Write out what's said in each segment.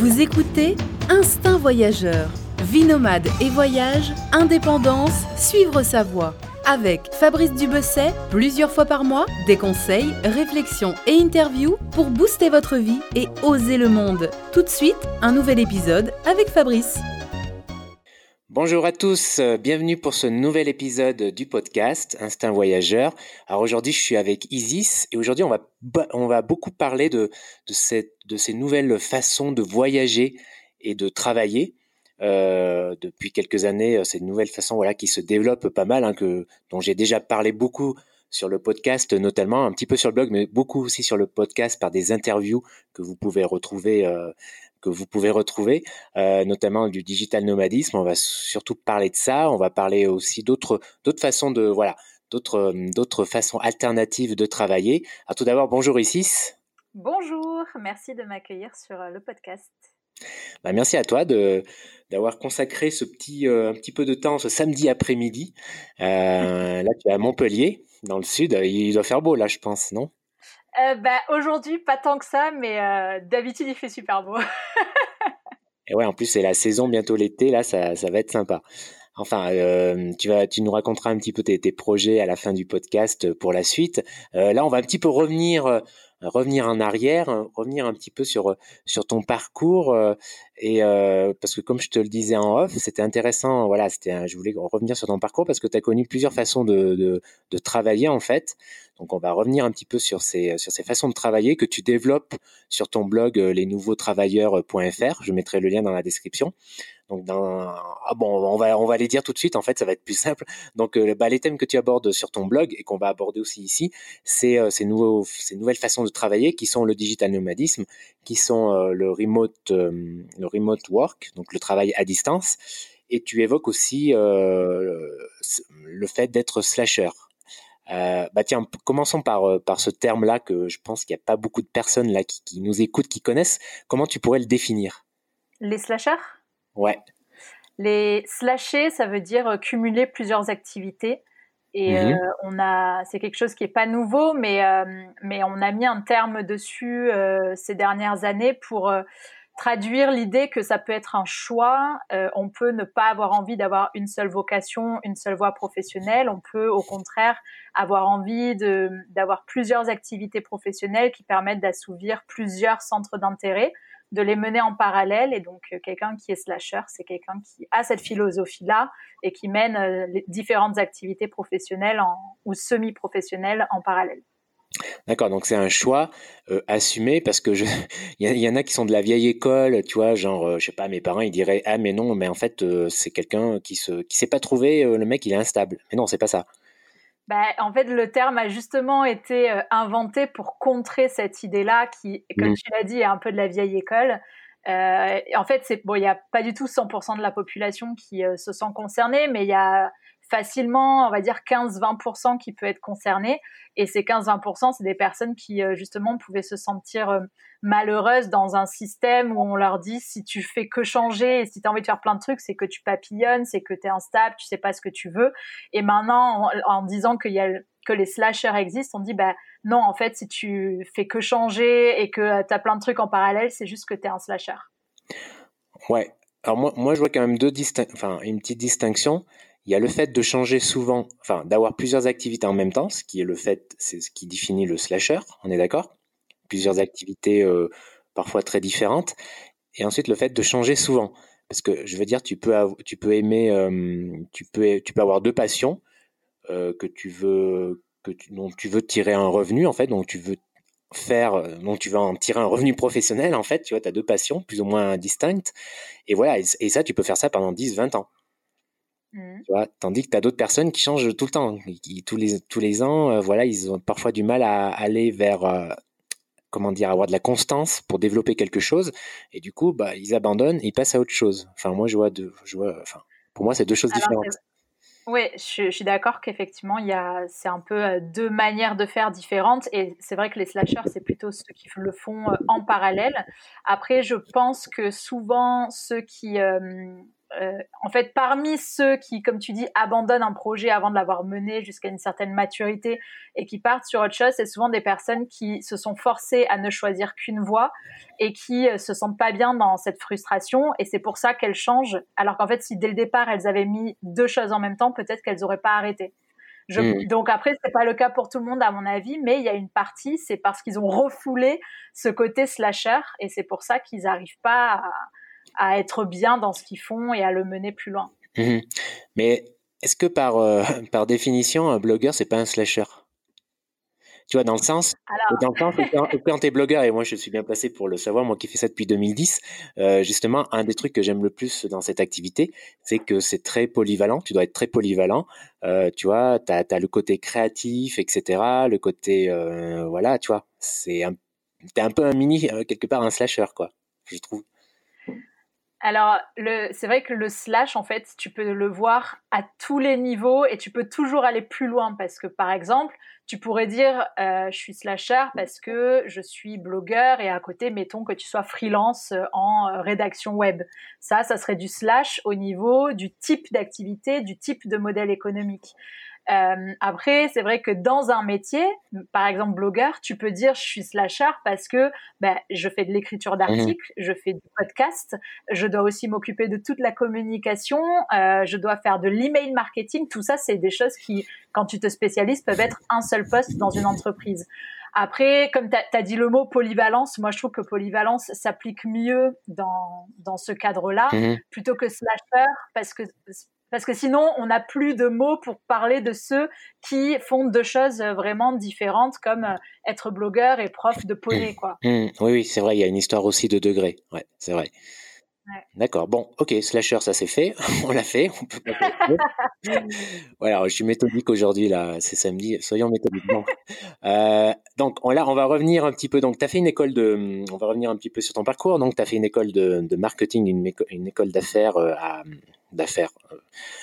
Vous écoutez Instinct Voyageur, vie nomade et voyage, indépendance, suivre sa voie. Avec Fabrice Dubesset, plusieurs fois par mois, des conseils, réflexions et interviews pour booster votre vie et oser le monde. Tout de suite, un nouvel épisode avec Fabrice. Bonjour à tous, euh, bienvenue pour ce nouvel épisode du podcast Instinct Voyageur. Alors aujourd'hui je suis avec Isis et aujourd'hui on va, on beaucoup parler de, ces nouvelles façons de voyager et de travailler. Euh, depuis quelques années, euh, ces nouvelles façons voilà, qui se développent pas mal, hein, que, dont j'ai déjà parlé beaucoup sur le podcast, notamment un petit peu sur le blog, mais beaucoup aussi sur le podcast par des interviews que vous pouvez retrouver que vous pouvez retrouver, euh, notamment du digital nomadisme. On va surtout parler de ça. On va parler aussi d'autres d'autres façons de voilà d'autres euh, d'autres façons alternatives de travailler. Alors tout d'abord, bonjour Isis. Bonjour, merci de m'accueillir sur euh, le podcast. Bah, merci à toi de d'avoir consacré ce petit un petit peu de temps ce samedi après-midi. là, tu es à Montpellier, dans le sud. Il doit faire beau là, je pense, non? Euh, bah, Aujourd'hui, pas tant que ça, mais euh, d'habitude, il fait super beau. Et ouais, en plus, c'est la saison, bientôt l'été, là, ça, ça, va être sympa. Enfin, euh, tu, vas, tu nous raconteras un petit peu tes, tes, projets à la fin du podcast pour la suite. Euh, là, on va un petit peu revenir revenir en arrière, hein, revenir un petit peu sur sur ton parcours et parce que comme je te le disais en off, c'était intéressant. Voilà, c'était je voulais revenir sur ton parcours parce que tu as connu plusieurs façons de, de travailler en fait. Donc on va revenir un petit peu sur ces façons de travailler que tu développes sur ton blog euh, lesnouveautravailleurs.fr. Je mettrai le lien dans la description. Donc, dans, ah bon, on va, les dire tout de suite. En fait, ça va être plus simple. Donc, euh, bah, les thèmes que tu abordes sur ton blog et qu'on va aborder aussi ici, c'est euh, ces, nouvelles façons de travailler qui sont le digital nomadisme, qui sont le remote, le remote work, donc le travail à distance. Et tu évoques aussi le fait d'être slasher. Euh, bah tiens, commençons par, par ce terme-là que je pense qu'il n'y a pas beaucoup de personnes là qui, qui, nous écoutent, qui connaissent. Comment tu pourrais le définir? Les slashers? Ouais. Les slashés, ça veut dire euh, cumuler plusieurs activités. Et mmh euh, on a, c'est quelque chose qui est pas nouveau, mais euh, mais on a mis un terme dessus euh, ces dernières années pour euh, traduire l'idée que ça peut être un choix. on peut ne pas avoir envie d'avoir une seule vocation, une seule voie professionnelle. On peut au contraire avoir envie d'avoir plusieurs activités professionnelles qui permettent d'assouvir plusieurs centres d'intérêt de les mener en parallèle. Et donc, euh, quelqu'un qui est slasher, c'est quelqu'un qui a cette philosophie-là et qui mène euh, les différentes activités professionnelles ou semi-professionnelles en parallèle. D'accord, donc c'est un choix euh, assumé parce que il y, en a qui sont de la vieille école, tu vois, genre je sais pas, mes parents ils diraient ah mais non, mais en fait c'est quelqu'un qui se qui s'est pas trouvé, le mec il est instable. Mais non, c'est pas ça. Bah, en fait, le terme a justement été euh, inventé pour contrer cette idée-là qui, comme mmh. tu l'as dit, est un peu de la vieille école. Euh, en fait, c'est bon, il n'y a pas du tout 100% de la population qui euh, se sent concernée, mais il y a facilement, on va dire 15-20% qui peut être concerné. Et ces 15-20%, c'est des personnes qui, euh, justement, pouvaient se sentir euh, malheureuses dans un système où on leur dit si tu fais que changer et si tu as envie de faire plein de trucs, c'est que tu papillonnes, c'est que tu es instable, tu sais pas ce que tu veux. Et maintenant, en, disant y a que les slashers existent, on dit bah non, en fait, si tu fais que changer et que euh, tu as plein de trucs en parallèle, c'est juste que tu es un slasher. Ouais. Alors moi, moi, je vois quand même deux enfin, une petite distinction. Il y a le fait de changer souvent, enfin d'avoir plusieurs activités en même temps, ce qui est le fait, c'est ce qui définit le slasher, on est d'accord? Plusieurs activités euh, parfois très différentes. Et ensuite le fait de changer souvent, parce que je veux dire, tu peux, aimer, euh, tu peux, avoir deux passions euh, que tu veux, dont tu veux tirer un revenu en fait, dont tu veux faire, dont tu veux en tirer un revenu professionnel en fait, tu vois, tu as deux passions plus ou moins distinctes, et voilà, et, et ça, tu peux faire ça pendant 10, 20 ans. Mmh. Tu vois, tandis que tu as d'autres personnes qui changent tout le temps. Qui, tous, les, tous les ans, euh, voilà, ils ont parfois du mal à aller vers, euh, comment dire, avoir de la constance pour développer quelque chose. Et du coup, bah, ils abandonnent, ils passent à autre chose. Enfin, moi, je vois, deux, je vois enfin, pour moi, c'est deux choses différentes. Oui, je, je, suis d'accord qu'effectivement, il y a, c'est un peu euh, deux manières de faire différentes. Et c'est vrai que les slashers, c'est plutôt ceux qui le font en parallèle. Après, je pense que souvent, ceux qui euh, en fait, parmi ceux qui, comme tu dis, abandonnent un projet avant de l'avoir mené jusqu'à une certaine maturité et qui partent sur autre chose, c'est souvent des personnes qui se sont forcées à ne choisir qu'une voie et qui euh, se sentent pas bien dans cette frustration. Et c'est pour ça qu'elles changent. Alors qu'en fait, si dès le départ elles avaient mis deux choses en même temps, peut-être qu'elles auraient pas arrêté. Je, mm. Donc après, c'est pas le cas pour tout le monde à mon avis, mais il y a une partie, c'est parce qu'ils ont refoulé ce côté slasher et c'est pour ça qu'ils n'arrivent pas à à être bien dans ce qu'ils font et à le mener plus loin. Mhm. Mais est-ce que par, euh, par définition, un blogueur, c'est pas un slasher? Tu vois, dans le sens, dans le sens quand, tu es blogueur, et moi je suis bien placé pour le savoir, moi qui fais ça depuis 2010, euh, justement, un des trucs que j'aime le plus dans cette activité, c'est que c'est très polyvalent, tu dois être très polyvalent, euh, tu vois, tu as, le côté créatif, etc., le côté, voilà, tu vois, c'est un, es un peu un mini, quelque part, un slasher, quoi, je trouve. Alors, c'est vrai que le slash, en fait, tu peux le voir à tous les niveaux et tu peux toujours aller plus loin parce que, par exemple, tu pourrais dire, euh, je suis slasher parce que je suis blogueur et à côté, mettons que tu sois freelance en euh, rédaction web. Ça, ça serait du slash au niveau du type d'activité, du type de modèle économique. Euh, après, c'est vrai que dans un métier, par exemple blogueur, tu peux dire je suis slasher parce que ben, je fais de l'écriture d'articles, mhm. je fais du podcast, je dois aussi m'occuper de toute la communication, euh, je dois faire de l'email marketing. Tout ça, c'est des choses qui, quand tu te spécialises, peuvent être un seul poste dans une entreprise. Après, comme tu as, dit le mot polyvalence, moi je trouve que polyvalence s'applique mieux dans, dans ce cadre-là, mhm. plutôt que slasher, parce que parce que sinon, on n'a plus de mots pour parler de ceux qui font deux choses vraiment différentes, comme euh, être blogueur et prof de poney, quoi. Mmh. Mmh. Oui, oui, c'est vrai, il y a une histoire aussi de degrés. Ouais, c'est vrai. D'accord. Bon, ok, slasher, ça c'est fait. on l'a fait. On peut pas voilà, je suis méthodique aujourd'hui là. C'est samedi. Soyons méthodiques. Euh, donc on, là, on va revenir un petit peu. Donc, tu as fait une école de. On va revenir un petit peu sur ton parcours. Donc, tu as fait une école de, marketing, une, une école d'affaires euh, à d'affaires. Euh,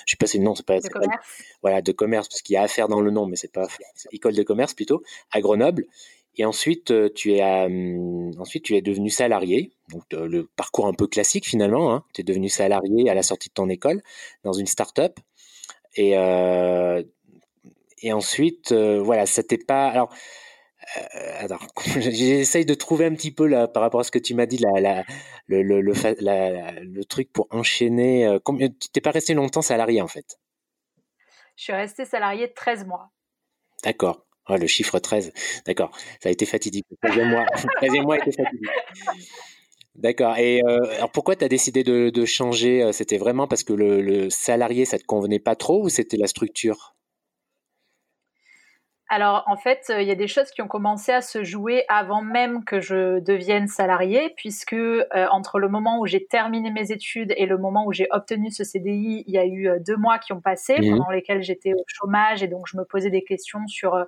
je sais pas si le nom c'est pas. De commerce. voilà, de commerce parce qu'il y a affaires dans le nom, mais c'est pas école de commerce plutôt à Grenoble. Et ensuite, euh, tu es, hum, ensuite, tu es devenu salarié. Donc, euh, le parcours un peu classique finalement. Hein. Tu es devenu salarié à la sortie de ton école dans une start-up. Et, euh, et ensuite, voilà, c'était pas. Alors, alors j'essaye de trouver un petit peu là, par rapport à ce que tu m'as dit, la, la, le, le, le, le, truc pour enchaîner. tu t'es pas resté longtemps salarié en fait? Je suis resté salarié 13 mois. D'accord. Oh, le chiffre 13. D'accord. Ça a été fatidique. Le 13e mois, le mois a été fatidique. D'accord. Et euh, alors pourquoi tu as décidé de, de changer euh, C'était vraiment parce que le, le, salarié, ça te convenait pas trop ou c'était la structure? Alors en fait, euh, il y a des choses qui ont commencé à se jouer avant même que je devienne salariée, puisque euh, entre le moment où j'ai terminé mes études et le moment où j'ai obtenu ce CDI, il y a eu euh, deux mois qui ont passé, mmh. pendant lesquels j'étais au chômage et donc je me posais des questions sur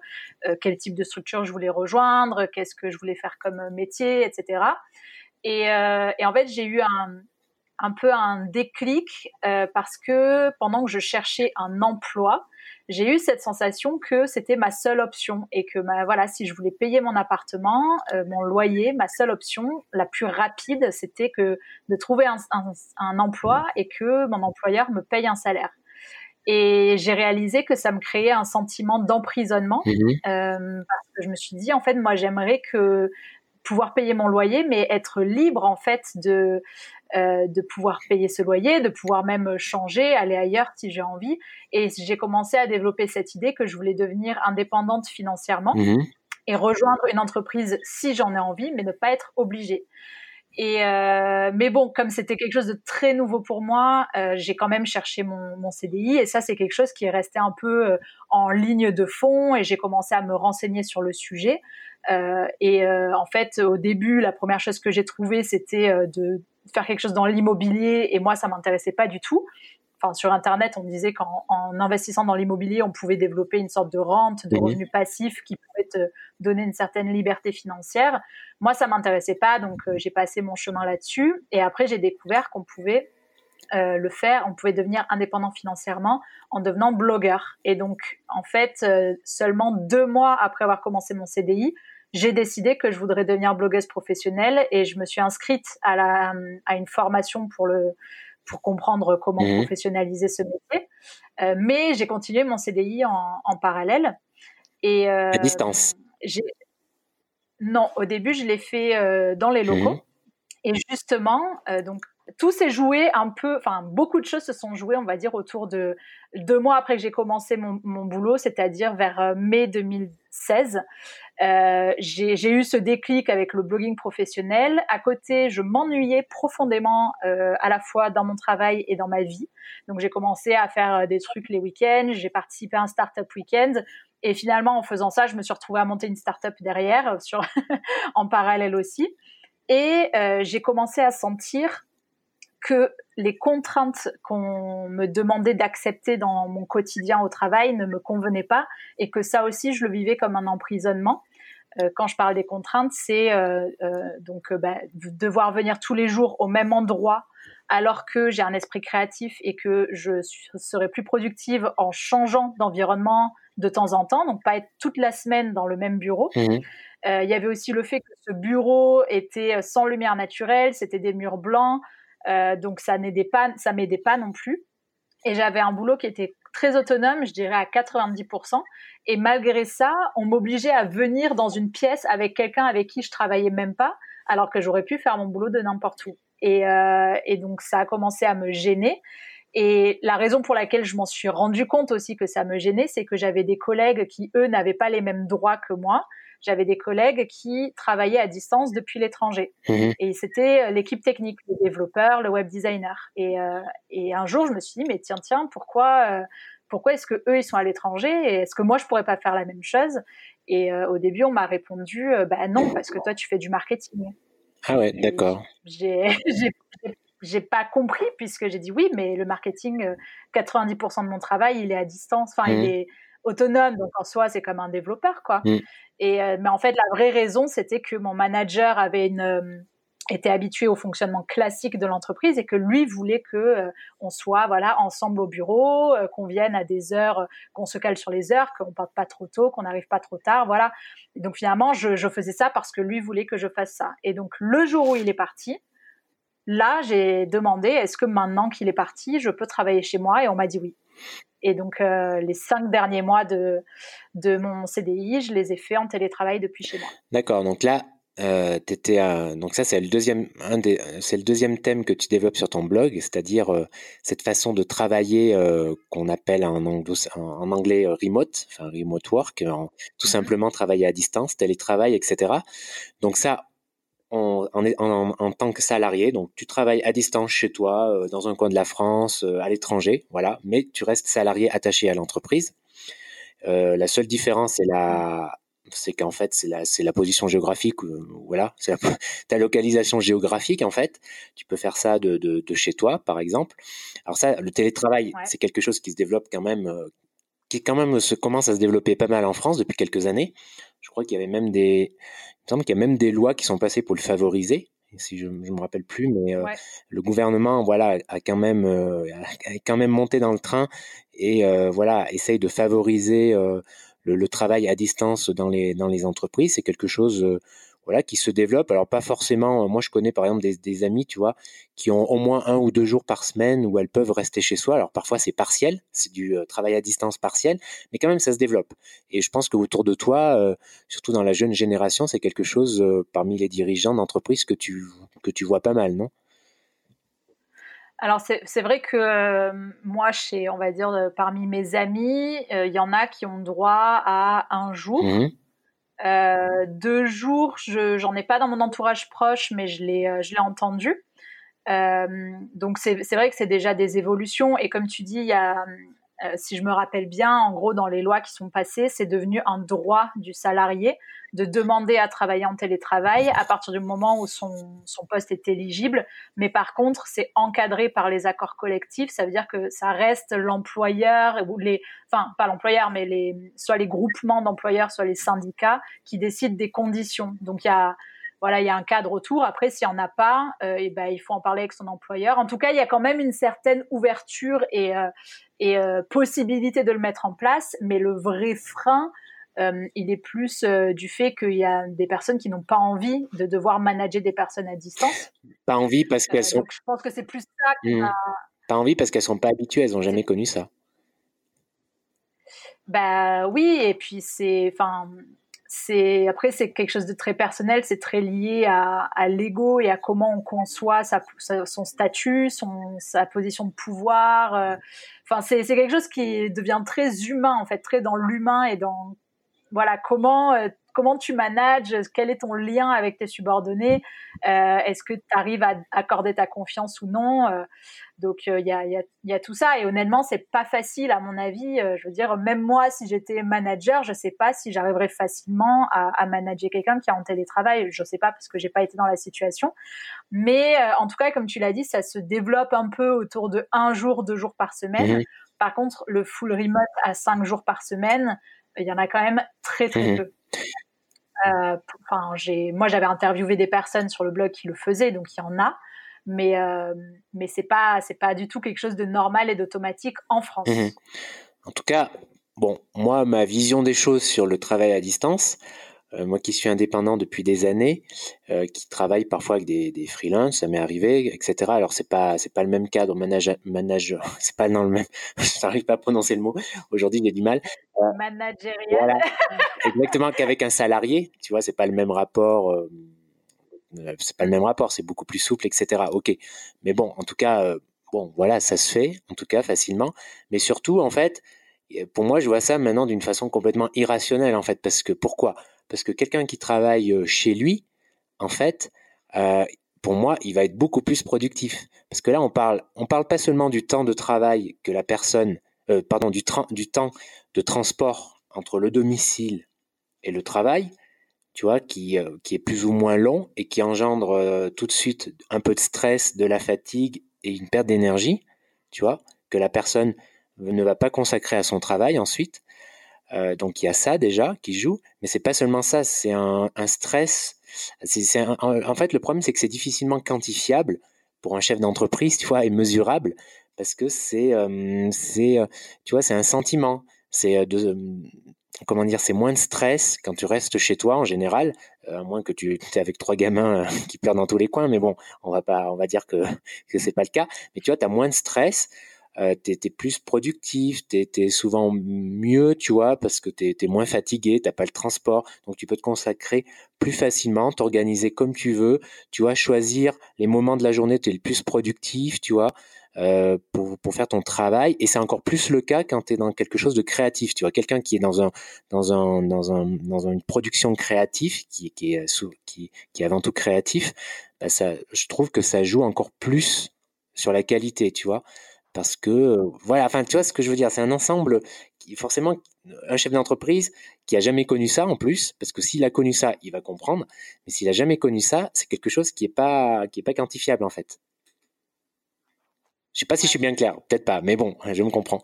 quel type de structure je voulais rejoindre, qu'est-ce que je voulais faire comme métier, etc. Et, et en fait, j'ai eu un, un peu un déclic parce que pendant que je cherchais un emploi, j'ai eu cette sensation que c'était ma seule option et que bah, voilà, si je voulais payer mon appartement, euh, mon loyer, ma seule option, la plus rapide, c'était que de trouver un, un, emploi et que mon employeur me paye un salaire. Et j'ai réalisé que ça me créait un sentiment d'emprisonnement mmh euh, parce que je me suis dit en fait moi j'aimerais que pouvoir payer mon loyer, mais être libre en fait de euh, de pouvoir payer ce loyer, de pouvoir même changer, aller ailleurs si j'ai envie. Et j'ai commencé à développer cette idée que je voulais devenir indépendante financièrement mhm. et rejoindre une entreprise si j'en ai envie, mais ne pas être obligée. Et euh, mais bon, comme c'était quelque chose de très nouveau pour moi, euh, j'ai quand même cherché mon, mon, CDI et ça c'est quelque chose qui est resté un peu en ligne de fond et j'ai commencé à me renseigner sur le sujet. Euh, et euh, en fait, au début, la première chose que j'ai trouvée, c'était de faire quelque chose dans l'immobilier et moi ça m'intéressait pas du tout. Enfin, sur Internet, on me disait qu'en investissant dans l'immobilier, on pouvait développer une sorte de rente, de revenus passifs qui pouvait te donner une certaine liberté financière. Moi, ça m'intéressait pas, donc euh, j'ai passé mon chemin là-dessus. Et après, j'ai découvert qu'on pouvait euh, le faire, on pouvait devenir indépendant financièrement en devenant blogueur. Et donc, en fait, euh, seulement deux mois après avoir commencé mon CDI, j'ai décidé que je voudrais devenir blogueuse professionnelle et je me suis inscrite à, la, à une formation pour le pour comprendre comment mmh professionnaliser ce métier. mais j'ai continué mon CDI en, parallèle. Et, à distance Non, au début, je l'ai fait dans les locaux. Mmh et justement, donc tout s'est joué un peu, enfin beaucoup de choses se sont jouées, on va dire, autour de deux mois après que j'ai commencé mon, mon boulot, c'est-à-dire vers euh, mai 2016. Euh, j'ai eu ce déclic avec le blogging professionnel. À côté, je m'ennuyais profondément euh, à la fois dans mon travail et dans ma vie. Donc j'ai commencé à faire euh, des trucs les week-ends, j'ai participé à un startup week-end. Et finalement, en faisant ça, je me suis retrouvée à monter une startup derrière, sur en parallèle aussi. Et euh, j'ai commencé à sentir que les contraintes qu'on me demandait d'accepter dans mon quotidien au travail ne me convenaient pas et que ça aussi je le vivais comme un emprisonnement. Euh, quand je parle des contraintes, c'est euh, donc bah, devoir venir tous les jours au même endroit alors que j'ai un esprit créatif et que je serai plus productive en changeant d'environnement de temps en temps, donc pas être toute la semaine dans le même bureau. Mmh. Il y avait aussi le fait que ce bureau était sans lumière naturelle, c'était des murs blancs, euh, donc ça n'aidait pas, ça m'aidait pas non plus. Et j'avais un boulot qui était très autonome, je dirais à 90%. Et malgré ça, on m'obligeait à venir dans une pièce avec quelqu'un avec qui je travaillais même pas, alors que j'aurais pu faire mon boulot de n'importe où. Et, euh, et donc ça a commencé à me gêner. Et la raison pour laquelle je m'en suis rendu compte aussi que ça me gênait, c'est que j'avais des collègues qui, eux, n'avaient pas les mêmes droits que moi j'avais des collègues qui travaillaient à distance depuis l'étranger. Mhm. Et c'était euh, l'équipe technique, le développeur, le web designer. Et, euh, et, un jour, je me suis dit, mais tiens, tiens, pourquoi, euh, pourquoi est-ce que eux, ils sont à l'étranger et est-ce que moi, je pourrais pas faire la même chose? Et au début, on m'a répondu, bah non, parce que toi, tu fais du marketing. Ah ouais, d'accord. J'ai pas compris puisque j'ai dit oui, mais le marketing, 90% de mon travail, il est à distance. Enfin, il mhm. est autonome, donc en soi, c'est comme un développeur, quoi. Mm. Et euh, mais en fait, la vraie raison, c'était que mon manager avait une euh, était habitué au fonctionnement classique de l'entreprise et que lui voulait que euh, on soit voilà ensemble au bureau, qu'on vienne à des heures, qu'on se cale sur les heures, qu'on parte pas trop tôt, qu'on n'arrive pas trop tard, voilà. Donc finalement, je, faisais ça parce que lui voulait que je fasse ça. Et donc le jour où il est parti, là, j'ai demandé est-ce que maintenant qu'il est parti, je peux travailler chez moi? Et on m'a dit oui. Et donc, euh, les cinq derniers mois de, de mon CDI, je les ai faits en télétravail depuis chez moi. D'accord. Donc là, euh, étais, donc ça c'est le deuxième c'est le deuxième thème que tu développes sur ton blog, c'est-à-dire euh, cette façon de travailler euh, qu'on appelle en, en, anglais remote, enfin remote work, tout mm-hmm. simplement travailler à distance, télétravail, etc. Donc ça, en, en, en, tant que salarié. Donc, tu travailles à distance chez toi, euh, dans un coin de la France, euh, à l'étranger, voilà. Mais tu restes salarié attaché à l'entreprise. Euh, la seule différence, c'est la, c'est qu'en fait, c'est la, c'est la position géographique, voilà, c'est ta localisation géographique en fait. Tu peux faire ça de, de, de chez toi, par exemple. Alors ça, le télétravail, c'est quelque chose qui se développe quand même, qui quand même se commence à se développer pas mal en France depuis quelques années. Je crois qu'il y avait même des, il semble qu'il y a même des lois qui sont passées pour le favoriser. Si je, ne me rappelle plus, mais euh, le gouvernement, voilà, a quand même, euh, a quand même monté dans le train et euh, voilà, essaye de favoriser le, le, travail à distance dans les dans les entreprises. C'est quelque chose voilà, qui se développent. Alors pas forcément, euh, moi je connais par exemple des, des, amis, tu vois, qui ont au moins un ou deux jours par semaine où elles peuvent rester chez soi. Alors parfois c'est partiel, c'est du euh, travail à distance partiel, mais quand même ça se développe. Et je pense que autour de toi, euh, surtout dans la jeune génération, c'est quelque chose parmi les dirigeants d'entreprise que tu que tu vois pas mal, non? Alors c'est vrai que moi, chez, on va dire, parmi mes amis, il y en a qui ont droit à un jour. Mmh euh, deux jours, je j'en ai pas dans mon entourage proche, mais je l'ai euh, je l'ai entendu. Euh, donc c'est vrai que c'est déjà des évolutions et comme tu dis, il y a euh, si je me rappelle bien, en gros, dans les lois qui sont passées, c'est devenu un droit du salarié de demander à travailler en télétravail à partir du moment où son, son poste est éligible. Mais par contre, c'est encadré par les accords collectifs. Ça veut dire que ça reste l'employeur ou les, enfin, pas l'employeur, mais les, soit les groupements d'employeurs, soit les syndicats qui décident des conditions. Donc, il y a, voilà, il y a un cadre autour. Après, s'il n'y en a pas, euh, et ben, il faut en parler avec son employeur. En tout cas, il y a quand même une certaine ouverture et, euh, et euh, possibilité de le mettre en place. Mais le vrai frein, il est plus du fait qu'il y a des personnes qui n'ont pas envie de devoir manager des personnes à distance. Pas envie parce qu'elles sont. je pense que c'est plus ça qui mmh. Pas envie parce qu'elles sont pas habituées, elles n'ont jamais connu ça. Bah oui, et puis c'est, enfin, c'est après c'est quelque chose de très personnel, c'est très lié à, l'ego et à comment on conçoit son statut, sa position de pouvoir. Euh. Enfin, c'est quelque chose qui devient très humain en fait, très dans l'humain et dans voilà comment euh, comment tu manages, quel est ton lien avec tes subordonnés, euh, est-ce que tu arrives à accorder ta confiance ou non. Euh, donc il y, a, y, a, y, a, tout ça et honnêtement c'est pas facile à mon avis. je veux dire même moi si j'étais manager, je sais pas si j'arriverais facilement à, à manager quelqu'un qui est en télétravail. Je sais pas parce que j'ai pas été dans la situation. Mais en tout cas comme tu l'as dit, ça se développe un peu autour de un jour, deux jours par semaine. Mmh par contre, le full remote à cinq jours par semaine, il y en a quand même très très mmh peu. Euh, enfin, j'ai, moi, j'avais interviewé des personnes sur le blog qui le faisaient, donc il y en a, mais euh, mais c'est pas c'est pas du tout quelque chose de normal et d'automatique en France. Mmh en tout cas, bon, moi, ma vision des choses sur le travail à distance, moi qui suis indépendant depuis des années, euh, qui travaille parfois avec des, des freelances, ça m'est arrivé, etc. Alors c'est pas c'est pas le même cadre manager manager, c'est pas dans le même. Je n'arrive pas à prononcer le mot. Aujourd'hui j'ai du mal. Euh, Managérial. exactement qu'avec un salarié, tu vois, c'est pas le même rapport. Euh, c'est pas le même rapport, c'est beaucoup plus souple, etc. Ok, mais bon, en tout cas, bon, voilà, ça se fait, en tout cas facilement. Mais surtout, en fait, pour moi, je vois ça maintenant d'une façon complètement irrationnelle, en fait, parce que pourquoi? Parce que quelqu'un qui travaille euh, chez lui, en fait, euh, pour moi, il va être beaucoup plus productif. Parce que là, on parle, parle pas seulement du temps de travail que la personne, euh, du, temps de transport entre le domicile et le travail, tu vois, qui, qui est plus ou moins long et qui engendre tout de suite un peu de stress, de la fatigue et une perte d'énergie, tu vois, que la personne ne va pas consacrer à son travail ensuite. Euh, donc il y a ça déjà qui joue, mais c'est pas seulement ça, c'est un, stress. En fait, le problème c'est que c'est difficilement quantifiable pour un chef d'entreprise, tu vois, et mesurable parce que c'est, euh, c'est, euh, tu vois, c'est un sentiment. C'est de, comment dire, c'est moins de stress quand tu restes chez toi en général, à moins que tu es avec trois gamins qui pleurent dans tous les coins. Mais bon, on va pas, on va dire que que c'est pas le cas. Mais tu vois, tu as moins de stress euh, tu es, plus productif, tu es, souvent mieux, tu vois, parce que tu es, moins fatigué, t'as pas le transport, donc tu peux te consacrer plus facilement, t'organiser comme tu veux, tu vois, choisir les moments de la journée où tu es le plus productif, tu vois, euh, pour, pour, faire ton travail. Et c'est encore plus le cas quand tu es dans quelque chose de créatif, tu vois, quelqu'un qui est dans un dans un dans un dans une production créative qui, qui est qui, qui est avant tout créatif, bah ça, je trouve que ça joue encore plus sur la qualité, tu vois parce que voilà enfin tu vois ce que je veux dire c'est un ensemble qui forcément un chef d'entreprise qui a jamais connu ça en plus parce que s'il a connu ça il va comprendre mais s'il a jamais connu ça c'est quelque chose qui est pas qui est pas quantifiable en fait. Je sais pas si je suis bien clair peut-être pas mais bon je me comprends.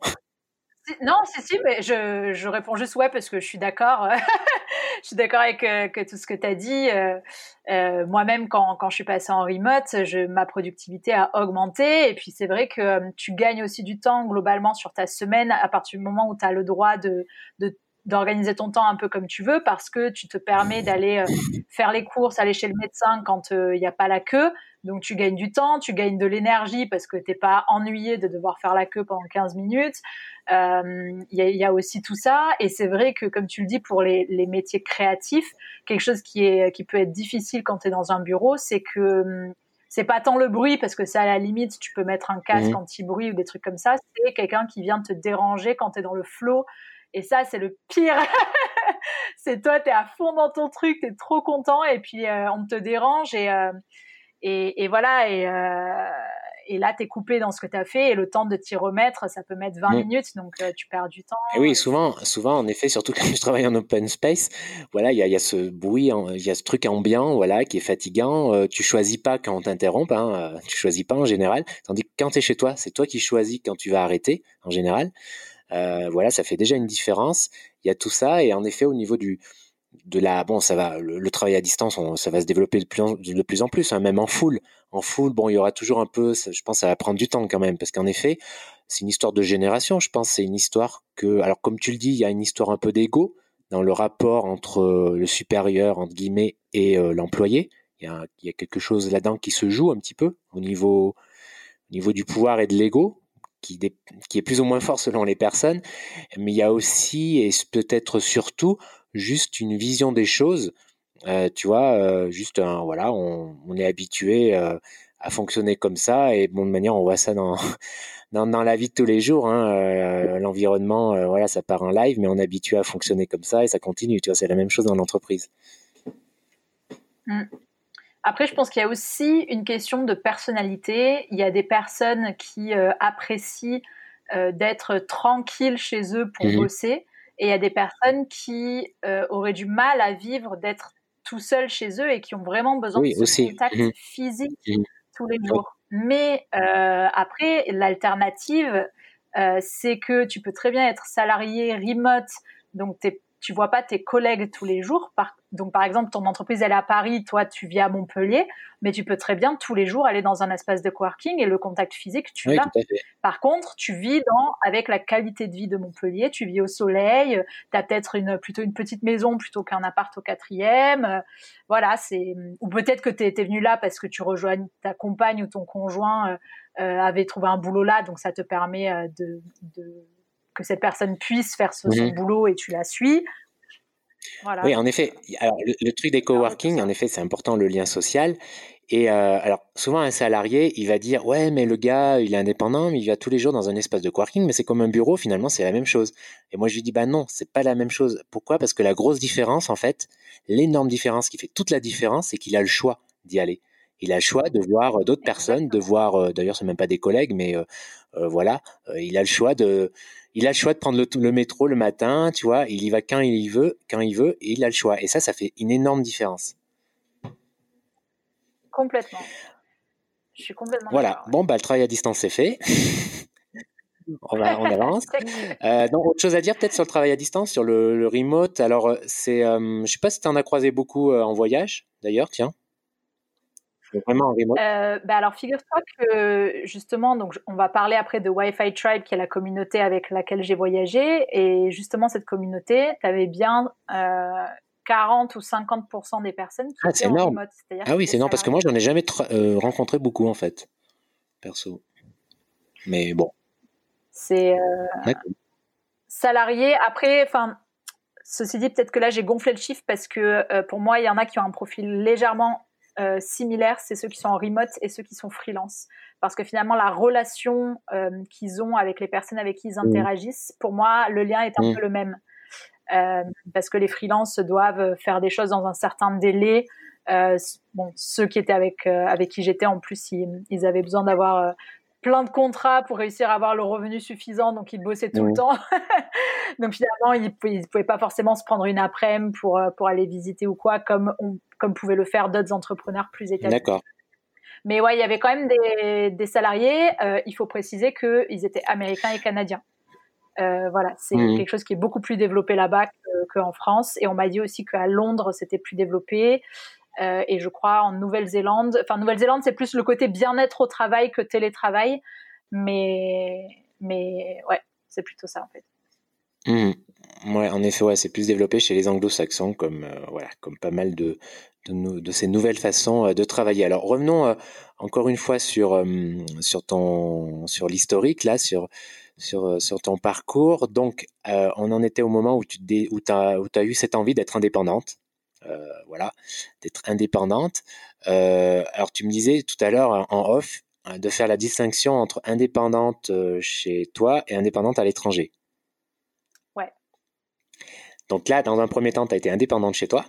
Non, si, si, mais je, je réponds juste ouais parce que je suis d'accord. je suis d'accord avec euh, que tout ce que tu as dit. Euh, euh, Moi-même, quand, je suis passée en remote, je, ma productivité a augmenté. Et puis, c'est vrai que tu gagnes aussi du temps globalement sur ta semaine à partir du moment où tu as le droit de d'organiser ton temps un peu comme tu veux parce que tu te permets d'aller euh, faire les courses, aller chez le médecin quand il n'y a pas la queue. Donc tu gagnes du temps, tu gagnes de l'énergie parce que t'es pas ennuyé de devoir faire la queue pendant 15 minutes. Euh, il y, a, y, a, aussi tout ça et c'est vrai que comme tu le dis pour les, les, métiers créatifs, quelque chose qui est qui peut être difficile quand tu es dans un bureau, c'est que hum, c'est pas tant le bruit parce que c'est à la limite tu peux mettre un casque mmh. anti-bruit ou des trucs comme ça, c'est quelqu'un qui vient te déranger quand tu es dans le flow et ça c'est le pire. c'est toi tu es à fond dans ton truc, tu es trop content et puis euh, on te dérange et euh, et, et, voilà, et, euh, et là, tu es coupé dans ce que tu as fait, et le temps de t'y remettre, ça peut mettre 20 mm. minutes, donc euh, tu perds du temps. Et oui, souvent, souvent, en effet, surtout quand je travaille en open space, voilà, il y a, y a, ce bruit, il y a ce truc ambiant, voilà, qui est fatigant. Euh, tu choisis pas quand on t'interrompt, hein, tu choisis pas en général. Tandis que quand tu es chez toi, c'est toi qui choisis quand tu vas arrêter, en général. Euh, voilà, ça fait déjà une différence. Il y a tout ça, et en effet, au niveau du, de la bon ça va le, travail à distance ça va se développer de plus en, de plus, en plus hein, même en full en full bon il y aura toujours un peu je pense ça va prendre du temps quand même parce qu'en effet c'est une histoire de génération je pense c'est une histoire que alors comme tu le dis il y a une histoire un peu d'ego dans le rapport entre le supérieur entre guillemets et l'employé. Il y, a, il y a quelque chose là-dedans qui se joue un petit peu au niveau, au niveau du pouvoir et de l'ego, qui, est plus ou moins fort selon les personnes. Mais il y a aussi, et peut-être surtout, juste une vision des choses. Euh, tu vois, euh, juste voilà, on, est habitué euh, à fonctionner comme ça et bon de manière on voit ça dans dans, la vie de tous les jours. Hein, L'environnement, voilà, ça part en live, mais on est habitué à fonctionner comme ça et ça continue. Tu vois, c'est la même chose dans l'entreprise. Mm. Après, je pense qu'il y a aussi une question de personnalité. Il y a des personnes qui euh, apprécient euh, d'être tranquilles chez eux pour mmh. bosser, et il y a des personnes qui euh, auraient du mal à vivre d'être tout seul chez eux et qui ont vraiment besoin de ce contact mmh. physique mmh. tous les jours. Mais après, l'alternative, c'est que tu peux très bien être salarié remote, donc tu tu vois pas tes collègues tous les jours. Par, donc, par exemple, ton entreprise, elle est à Paris, toi, tu vis à Montpellier, mais tu peux très bien tous les jours aller dans un espace de coworking et le contact physique, tu l'as. Par contre, tu vis dans, avec la qualité de vie de Montpellier, tu vis au soleil, tu as peut-être une, plutôt une petite maison plutôt qu'un appart au quatrième. Euh, voilà, c'est, ou peut-être que tu es, venu là parce que tu rejoins ta compagne ou ton conjoint euh, euh, avait trouvé un boulot là, donc ça te permet de, de que cette personne puisse faire son mhm. boulot et tu la suis. Voilà. Oui, en effet. Alors, le, truc des coworking, en effet, c'est important le lien social. Et euh, alors, souvent, un salarié, il va dire Ouais, mais le gars, il est indépendant, mais il va tous les jours dans un espace de coworking, mais c'est comme un bureau, finalement, c'est la même chose. Et moi, je lui dis Bah non, c'est pas la même chose. Pourquoi? Parce que la grosse différence, en fait, l'énorme différence qui fait toute la différence, c'est qu'il a le choix d'y aller. Il a le choix de voir d'autres personnes, de voir, euh, d'ailleurs, c'est même pas des collègues, mais euh, voilà, il a le choix de il a le choix de prendre le, métro le matin, tu vois, il y va quand il veut, quand il veut, et il a le choix. Et ça, ça fait une énorme différence. Complètement. Je suis complètement. Voilà. Bon, bah, le travail à distance, c'est fait. on, va, on avance. euh, autre chose à dire peut-être sur le travail à distance, sur le, remote? Alors, euh, c'est, euh, je sais pas si tu en as croisé beaucoup euh, en voyage, d'ailleurs, tiens vraiment en euh, bah alors, figure-toi que justement, donc, on va parler après de Wi-Fi Tribe, qui est la communauté avec laquelle j'ai voyagé. Et justement, cette communauté, tu avais bien 40 euh, ou 50% des personnes qui ah, étaient en remote. Ah oui, c'est énorme, parce que moi, je n'en ai jamais euh, rencontré beaucoup, en fait, perso. Mais bon. C'est salarié. Après, enfin, ceci dit, peut-être que là, j'ai gonflé le chiffre parce que pour moi, il y en a qui ont un profil légèrement euh, similaires, c'est ceux qui sont en remote et ceux qui sont freelance. Parce que finalement, la relation euh, qu'ils ont avec les personnes avec qui ils mmh. interagissent, pour moi, le lien est un mmh. peu le même. Euh, parce que les freelances doivent faire des choses dans un certain délai. bon, ceux qui étaient avec avec qui j'étais en plus, ils, avaient besoin d'avoir plein de contrats pour réussir à avoir le revenu suffisant, donc ils bossaient tout le mmh. temps. donc finalement, ils ne pouvaient pas forcément se prendre une après-midi pour, pour aller visiter ou quoi, comme on comme pouvaient le faire d'autres entrepreneurs plus établis. D'accord. Mais ouais, il y avait quand même des, salariés. Euh, il faut préciser qu'ils étaient américains et canadiens. Euh, voilà, c'est mhm. quelque chose qui est beaucoup plus développé là-bas qu'en France. Et on m'a dit aussi qu'à Londres, c'était plus développé. Euh, et je crois en Nouvelle-Zélande. Enfin, Nouvelle-Zélande, c'est plus le côté bien-être au travail que télétravail. Mais, mais ouais, c'est plutôt ça en fait. Mhm. Ouais, en effet, ouais, c'est plus développé chez les anglo-saxons, comme, euh, voilà, comme pas mal de, de, ces nouvelles façons euh, de travailler. Alors revenons encore une fois sur, sur, ton, sur l'historique, là, sur, sur, ton parcours. Donc, on en était au moment où tu où as, as eu cette envie d'être indépendante. Voilà, d'être indépendante. alors, tu me disais tout à l'heure en off de faire la distinction entre indépendante chez toi et indépendante à l'étranger. Donc là, dans un premier temps, tu as été indépendante chez toi.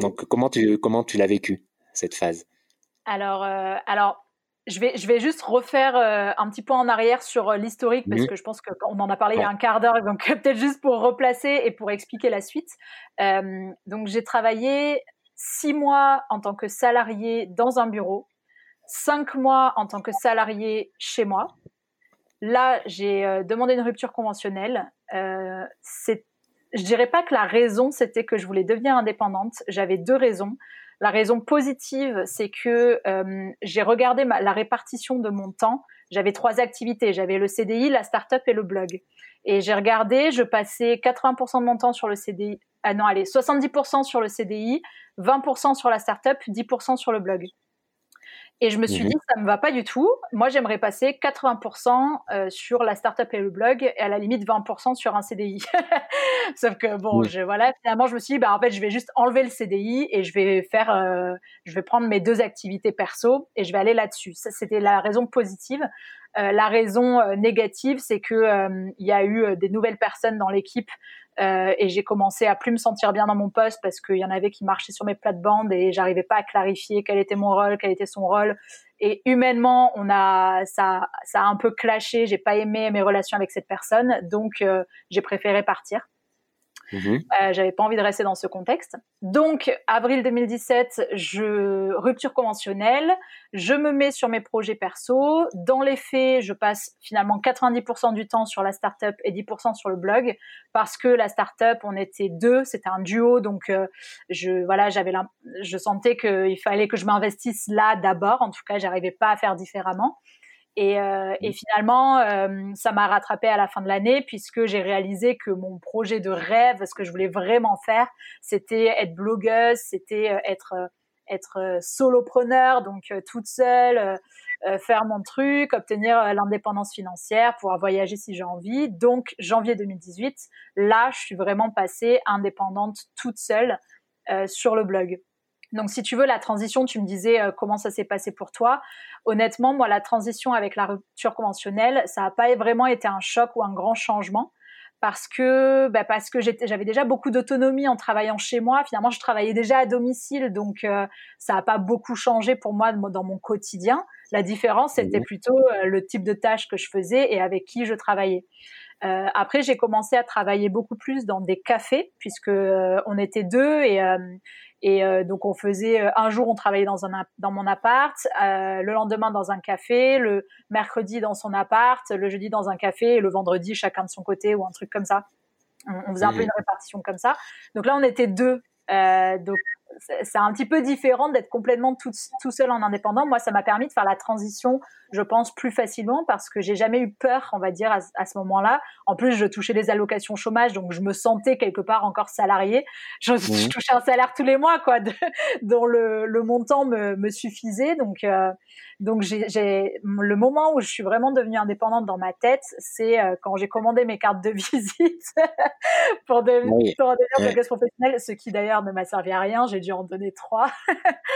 Donc comment tu, comment tu l'as vécu, cette phase? Alors, euh, alors je, vais, je vais juste refaire euh, un petit point en arrière sur euh, l'historique, parce mhm. que je pense qu'on en a parlé il y a un quart d'heure, donc peut-être juste pour replacer et pour expliquer la suite. donc j'ai travaillé six mois en tant que salarié dans un bureau, cinq mois en tant que salarié chez moi. Là, j'ai demandé une rupture conventionnelle. c'est je dirais pas que la raison c'était que je voulais devenir indépendante. J'avais deux raisons. La raison positive, c'est que euh, j'ai regardé la répartition de mon temps. J'avais trois activités. J'avais le CDI, la startup et le blog. Et j'ai regardé, je passais 80% de mon temps sur le CDI, ah non, allez, 70% sur le CDI, 20% sur la startup, 10% sur le blog. Et je me suis mhm. dit, ça me va pas du tout. Moi, j'aimerais passer 80% euh, sur la startup et le blog, et à la limite 20% sur un CDI. Sauf que bon, je, voilà, finalement, je me suis dit, bah en fait, je vais juste enlever le CDI et je vais faire, euh, je vais prendre mes deux activités perso et je vais aller là-dessus. Ça, c'était la raison positive. Euh, la raison euh, négative, c'est que euh, il y a eu des nouvelles personnes dans l'équipe euh, et j'ai commencé à plus me sentir bien dans mon poste parce qu'il y en avait qui marchaient sur mes plates-bandes et j'arrivais pas à clarifier quel était mon rôle, quel était son rôle. Et humainement, on a ça, ça a un peu clashé. J'ai pas aimé mes relations avec cette personne, donc euh, j'ai préféré partir. Mhm. Euh, J'avais pas envie de rester dans ce contexte. Donc, avril 2017, je rupture conventionnelle. Je me mets sur mes projets perso. Dans les faits, je passe finalement 90% du temps sur la startup et 10% sur le blog parce que la startup, on était deux, c'était un duo. Donc, euh, je voilà, j'avais, je sentais qu'il fallait que je m'investisse là d'abord. En tout cas, j'arrivais pas à faire différemment. Et, euh, et, finalement, euh, ça m'a rattrapé à la fin de l'année puisque j'ai réalisé que mon projet de rêve, ce que je voulais vraiment faire, c'était être blogueuse, c'était euh, être être solopreneur, donc toute seule, faire mon truc, obtenir l'indépendance financière, pouvoir voyager si j'ai envie. Donc janvier 2018, là, je suis vraiment passée indépendante toute seule sur le blog. Donc, si tu veux, la transition, tu me disais euh, comment ça s'est passé pour toi. Honnêtement, moi, la transition avec la rupture conventionnelle, ça n'a pas vraiment été un choc ou un grand changement parce que bah parce que j'avais déjà beaucoup d'autonomie en travaillant chez moi. Finalement, je travaillais déjà à domicile, donc euh, ça n'a pas beaucoup changé pour moi dans mon quotidien. La différence, c'était mmh plutôt euh, le type de tâches que je faisais et avec qui je travaillais. Euh, après, j'ai commencé à travailler beaucoup plus dans des cafés puisque euh, on était deux et euh, et donc on faisait un jour on travaillait dans un dans mon appart, le lendemain dans un café, le mercredi dans son appart, le jeudi dans un café et le vendredi chacun de son côté ou un truc comme ça. On, faisait un peu une répartition comme ça. Donc là on était deux. donc c'est un petit peu différent d'être complètement tout, tout, seul en indépendant. Moi, ça m'a permis de faire la transition, je pense, plus facilement parce que j'ai jamais eu peur, on va dire, à, ce moment-là. En plus, je touchais les allocations chômage, donc je me sentais quelque part encore salarié. Je, mmh. touchais un salaire tous les mois, quoi, dont le, le, montant me, me suffisait. Donc, euh, donc j'ai le moment où je suis vraiment devenue indépendante dans ma tête, c'est euh, quand j'ai commandé mes cartes de visite pour devenir, oui. professionnelle, ce qui d'ailleurs ne m'a servi à rien. J'ai dû en donner trois.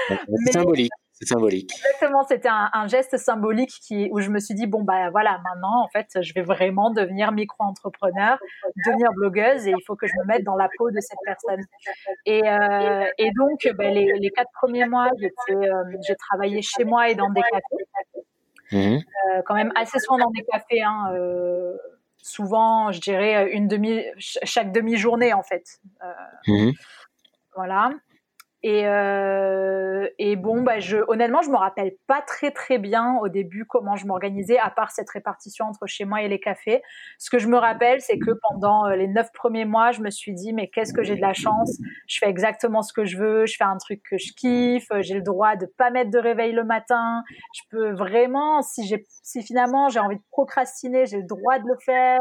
C'est symbolique. Symbolique. Exactement, c'était un, un, geste symbolique qui, où je me suis dit bon bah voilà maintenant en fait je vais vraiment devenir micro-entrepreneur, devenir blogueuse et il faut que je me mette dans la peau de cette personne. Et, euh, et donc ben, les, les, quatre premiers mois euh, j'ai travaillé chez moi et dans des cafés, mmh. euh, quand même assez souvent dans des cafés. Hein, euh, souvent, je dirais une demi, chaque demi-journée en fait. Mmh. Voilà. Et, euh, et bon, bah, je, honnêtement, je me rappelle pas très très bien au début comment je m'organisais, à part cette répartition entre chez moi et les cafés. Ce que je me rappelle, c'est que pendant euh, les neuf premiers mois, je me suis dit, mais qu'est-ce que j'ai de la chance? Je fais exactement ce que je veux, je fais un truc que je kiffe, j'ai le droit de pas mettre de réveil le matin. Je peux vraiment, si finalement j'ai envie de procrastiner, j'ai le droit de le faire.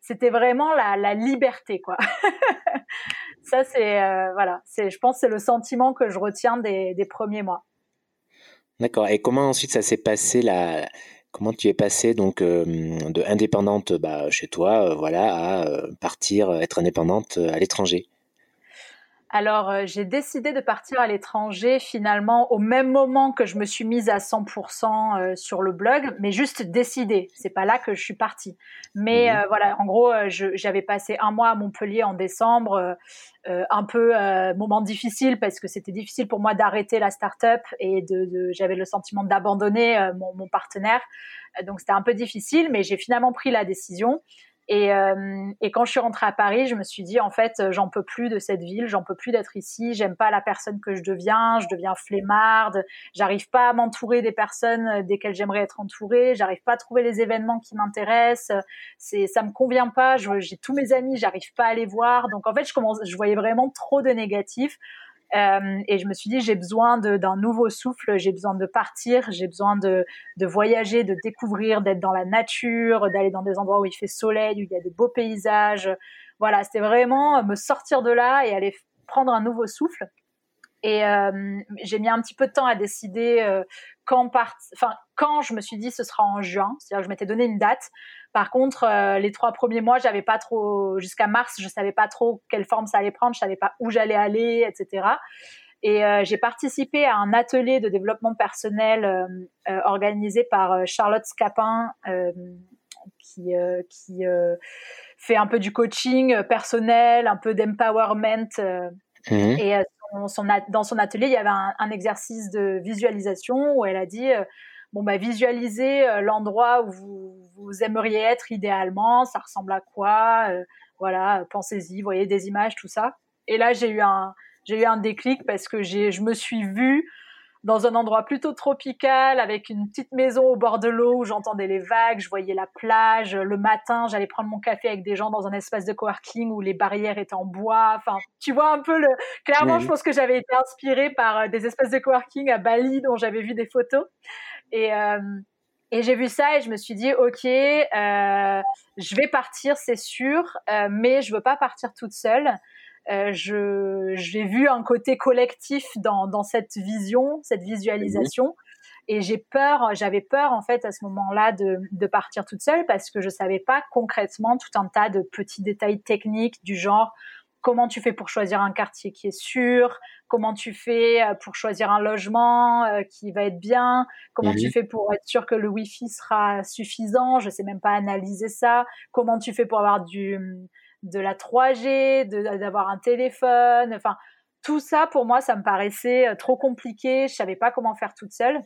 C'était vraiment la, liberté, quoi. Ça, c'est euh, voilà, je pense, c'est le sentiment que je retiens des, premiers mois. D'accord. Et comment ensuite ça s'est passé là Comment tu es passé donc euh, de indépendante bah, chez toi, euh, voilà, à partir être indépendante à l'étranger? Alors, euh, j'ai décidé de partir à l'étranger finalement au même moment que je me suis mise à 100% euh, sur le blog, mais juste décidé. C'est pas là que je suis partie. Mais mhm. euh, voilà, en gros, j'avais passé un mois à Montpellier en décembre, un peu moment difficile parce que c'était difficile pour moi d'arrêter la start-up et de, j'avais le sentiment d'abandonner mon, mon, partenaire. Donc c'était un peu difficile, mais j'ai finalement pris la décision. Et, euh, et, quand je suis rentrée à Paris, je me suis dit en fait, j'en peux plus de cette ville, j'en peux plus d'être ici. J'aime pas la personne que je deviens, je deviens flemmarde. J'arrive pas à m'entourer des personnes desquelles j'aimerais être entourée. J'arrive pas à trouver les événements qui m'intéressent. C'est, ça me convient pas. J'ai tous mes amis, j'arrive pas à les voir. Donc en fait, je commence, je voyais vraiment trop de négatifs. Euh, et je me suis dit, j'ai besoin d'un nouveau souffle, j'ai besoin de partir, j'ai besoin de, de voyager, de découvrir, d'être dans la nature, d'aller dans des endroits où il fait soleil, où il y a des beaux paysages. voilà, c'était vraiment me sortir de là et aller prendre un nouveau souffle. Et euh, j'ai mis un petit peu de temps à décider euh, quand part... enfin quand je me suis dit ce sera en juin, c'est-à-dire je m'étais donné une date. Par contre, euh, les trois premiers mois, j'avais pas trop jusqu'à mars, je savais pas trop quelle forme ça allait prendre, je savais pas où j'allais aller, etc. Et j'ai participé à un atelier de développement personnel organisé par Charlotte Scapin, qui, qui fait un peu du coaching personnel, un peu d'empowerment. Mmh. Et dans son atelier, il y avait un, exercice de visualisation où elle a dit euh, bon bah visualisez euh, l'endroit où vous, aimeriez être idéalement, ça ressemble à quoi, euh, voilà, pensez-y, voyez des images, tout ça. Et là j'ai eu un j'ai eu un déclic parce que j'ai je me suis vue dans un endroit plutôt tropical avec une petite maison au bord de l'eau où j'entendais les vagues, je voyais la plage. Le matin, j'allais prendre mon café avec des gens dans un espace de coworking où les barrières étaient en bois. Enfin, tu vois un peu le. Clairement, je pense que j'avais été inspirée par euh, des espaces de coworking à Bali dont j'avais vu des photos. Et, euh, et j'ai vu ça et je me suis dit, ok, euh, je vais partir, c'est sûr, euh, mais je veux pas partir toute seule. Euh, je j'ai vu un côté collectif dans, dans cette vision, cette visualisation. Et j'ai peur, j'avais peur en fait à ce moment-là de, de partir toute seule parce que je savais pas concrètement tout un tas de petits détails techniques du genre comment tu fais pour choisir un quartier qui est sûr, comment tu fais euh, pour choisir un logement euh, qui va être bien, comment tu mhm. fais pour être sûr que le wifi sera suffisant, je sais même pas analyser ça, comment tu fais pour avoir du de la 3G, d'avoir un téléphone, enfin tout ça pour moi ça me paraissait euh, trop compliqué, je savais pas comment faire toute seule.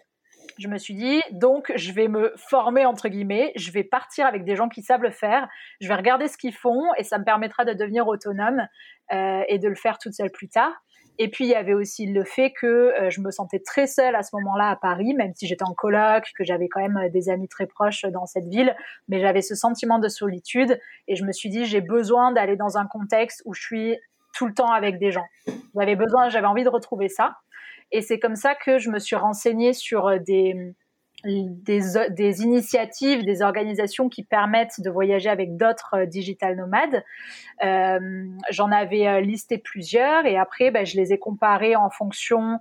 Je me suis dit donc je vais me former entre guillemets, je vais partir avec des gens qui savent le faire, je vais regarder ce qu'ils font et ça me permettra de devenir autonome euh, et de le faire toute seule plus tard. Et puis il y avait aussi le fait que euh, je me sentais très seule à ce moment-là à Paris, même si j'étais en coloc, que j'avais quand même euh, des amis très proches dans cette ville, mais j'avais ce sentiment de solitude et je me suis dit j'ai besoin d'aller dans un contexte où je suis tout le temps avec des gens. J'avais besoin, j'avais envie de retrouver ça. Et c'est comme ça que je me suis renseignée sur euh, des des, initiatives, des organisations qui permettent de voyager avec d'autres euh, digital nomades. Euh, J'en avais euh, listé plusieurs et après, ben, je les ai comparés en fonction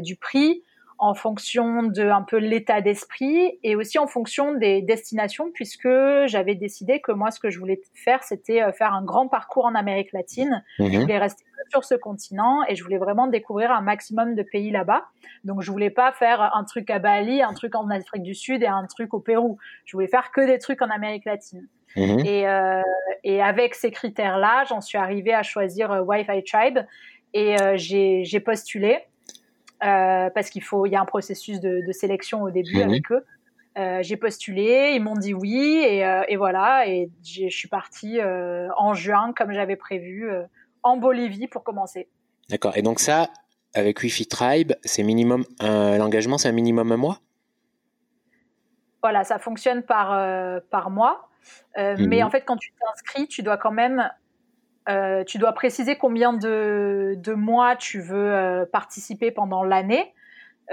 du prix, en fonction de un peu l'état d'esprit et aussi en fonction des destinations puisque j'avais décidé que moi ce que je voulais faire c'était euh, faire un grand parcours en Amérique latine. Mhm. Je voulais rester sur ce continent et je voulais vraiment découvrir un maximum de pays là-bas. Donc je voulais pas faire un truc à Bali, un truc en Afrique du Sud et un truc au Pérou. Je voulais faire que des trucs en Amérique latine. Mhm. Et, euh, et avec ces critères-là, j'en suis arrivée à choisir euh, Wi-Fi Tribe et euh, j'ai postulé. Euh, parce qu'il faut, il y a un processus de, de sélection au début mhm. avec eux. Euh, j'ai postulé, ils m'ont dit oui et, euh, et voilà et je suis partie en juin comme j'avais prévu en Bolivie pour commencer. D'accord. Et donc ça, avec Wi-Fi Tribe, c'est minimum l'engagement, c'est un minimum un mois? Voilà, ça fonctionne par par mois, mhm. mais en fait quand tu t'inscris, tu dois quand même euh, tu dois préciser combien de, mois tu veux euh, participer pendant l'année.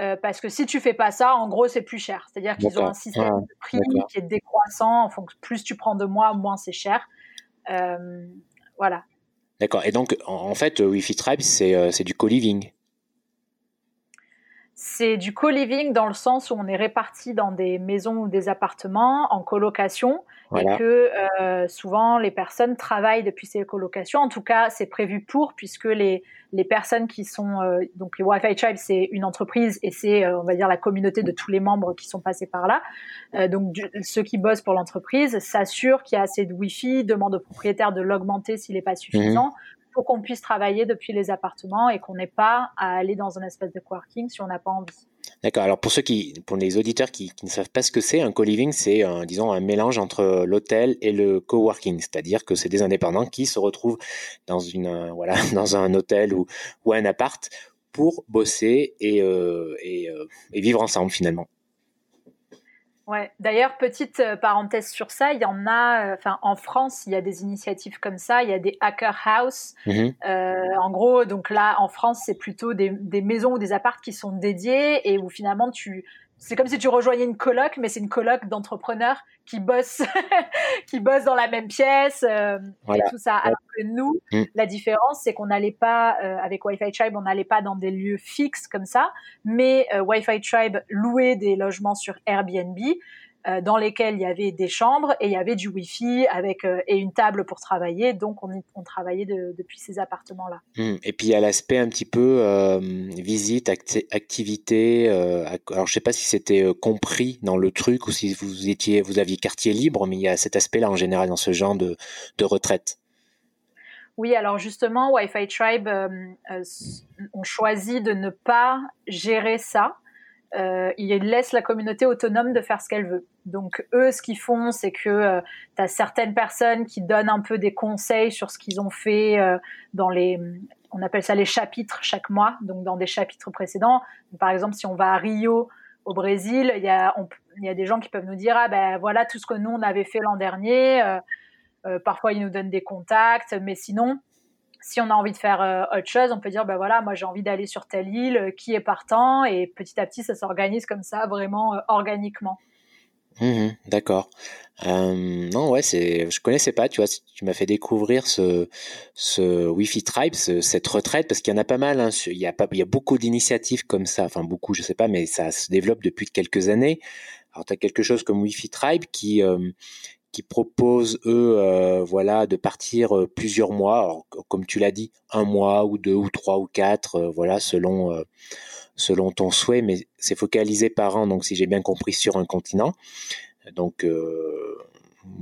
Euh, parce que si tu fais pas ça, en gros, c'est plus cher. C'est-à-dire qu'ils ont un système ah, de prix qui est décroissant. plus tu prends de mois, moins c'est cher. voilà. D'accord. Et donc, en, fait, Wi-Fi Tribe, c'est du co-living. C'est du co-living dans le sens où on est réparti dans des maisons ou des appartements en colocation et que euh, souvent les personnes travaillent depuis ces colocations. En tout cas, c'est prévu pour puisque les les personnes qui sont euh, donc les Wi-Fi Tribe, c'est une entreprise et c'est euh, on va dire la communauté de tous les membres qui sont passés par là. Euh, donc ceux qui bossent pour l'entreprise s'assurent qu'il y a assez de Wi-Fi, demandent au propriétaire de l'augmenter s'il n'est pas suffisant. Pour qu'on puisse travailler depuis les appartements et qu'on n'ait pas à aller dans un espace de coworking si on n'a pas envie. D'accord. Alors pour ceux qui, pour les auditeurs qui, ne savent pas ce que c'est, un co-living, c'est un mélange entre l'hôtel et le coworking, c'est-à-dire que c'est des indépendants qui se retrouvent dans une, euh, voilà, dans un hôtel ou, un appart pour bosser et, euh, euh, et vivre ensemble finalement. Ouais. D'ailleurs, petite euh, parenthèse sur ça, il y en a. Euh, enfin, en France, il y a des initiatives comme ça. Il y a des hacker house. Mhm. Euh, en gros, donc là, en France, c'est plutôt des, des, maisons ou des appartes qui sont dédiés et où finalement tu c'est comme si tu rejoignais une coloc, mais c'est une coloc d'entrepreneurs qui bossent, qui bossent dans la même pièce euh, et tout ça. Alors que nous, mm. la différence, c'est qu'on n'allait pas euh, avec Wi-Fi Tribe, on n'allait pas dans des lieux fixes comme ça, mais euh, Wi-Fi Tribe louait des logements sur Airbnb. Euh, dans lesquels il y avait des chambres et il y avait du Wi-Fi avec euh, et une table pour travailler. Donc on, on travaillait depuis ces appartements-là. Mmh. Et puis il y a l'aspect un petit peu euh, visite, activité. alors je sais pas si c'était compris dans le truc ou si vous étiez, vous aviez quartier libre, mais il y a cet aspect-là en général dans ce genre de, de retraite. Oui, alors justement, Wi-Fi Tribe, on choisit de ne pas gérer ça euh, ils laissent la communauté autonome de faire ce qu'elle veut. Donc eux, ce qu'ils font, c'est que euh, tu as certaines personnes qui donnent un peu des conseils sur ce qu'ils ont fait euh, dans les, on appelle ça les chapitres chaque mois, donc dans des chapitres précédents. Par exemple, si on va à Rio au Brésil, il y a, il y a des gens qui peuvent nous dire ah ben voilà tout ce que nous on avait fait l'an dernier. Euh, parfois ils nous donnent des contacts, mais sinon si on a envie de faire euh, autre chose, on peut dire, ben voilà, moi j'ai envie d'aller sur telle île, euh, qui est partant, et petit à petit, ça s'organise comme ça, vraiment euh, organiquement. Mmh d'accord. non, ouais, c'est, je connaissais pas, tu vois, tu m'as fait découvrir ce, ce Wi-Fi Tribe, cette retraite, parce qu'il y en a pas mal, hein, il y a pas, il y a beaucoup d'initiatives comme ça, enfin beaucoup, je sais pas, mais ça se développe depuis quelques années. Alors, tu as quelque chose comme Wi-Fi Tribe qui, qui proposent eux, euh, voilà, de partir euh, plusieurs mois. comme tu l'as dit, un mois ou deux ou trois ou quatre, euh, voilà, selon selon ton souhait, mais c'est focalisé par an. Donc, si j'ai bien compris, sur un continent. Donc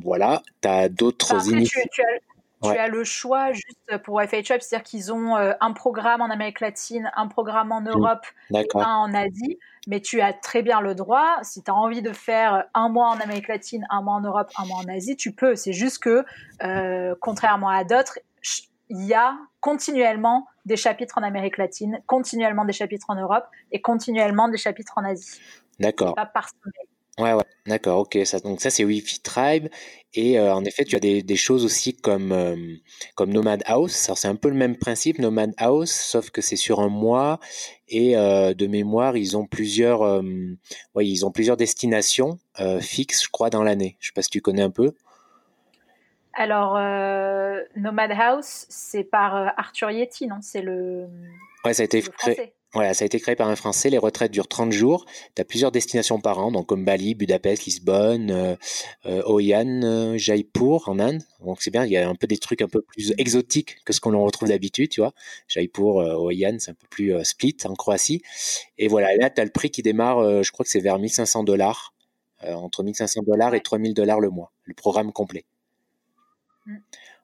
voilà, tu as d'autres initiatives. Tu, as, le choix juste pour Wi-Fi c'est-à-dire qu'ils ont un programme en Amérique latine, un programme en mmh. Europe, et un en Asie mais tu as très bien le droit, si tu as envie de faire un mois en Amérique latine, un mois en Europe, un mois en Asie, tu peux. C'est juste que, euh, contrairement à d'autres, il y a continuellement des chapitres en Amérique latine, continuellement des chapitres en Europe et continuellement des chapitres en Asie. D'accord. Pas par Ouais, ouais, d'accord, ok. Ça, donc ça, c'est Wi-Fi Tribe. Et euh, en effet, tu as des, des choses aussi comme, euh, comme Nomad House. c'est un peu le même principe, Nomad House, sauf que c'est sur un mois. Et euh, de mémoire, ils ont plusieurs, ouais, ils ont plusieurs destinations fixes, je crois, dans l'année. Je sais pas si tu connais un peu. Alors, Nomad House, c'est par Arthur Yeti, non? C'est le. Ouais, ça a été créé. Voilà, ça a été créé par un Français. Les retraites durent 30 jours. Tu as plusieurs destinations par an, donc comme Bali, Budapest, Lisbonne, euh, euh Oyan, euh, Jaipur en Inde. Donc c'est bien, il y a un peu des trucs un peu plus exotiques que ce qu'on retrouve d'habitude, tu vois. Jaipur, euh, Oyan, c'est un peu plus split en Croatie. Et voilà, là, tu as le prix qui démarre, je crois que c'est vers 1500 dollars, entre 1500 dollars et 3000 dollars le mois, le programme complet. Mm.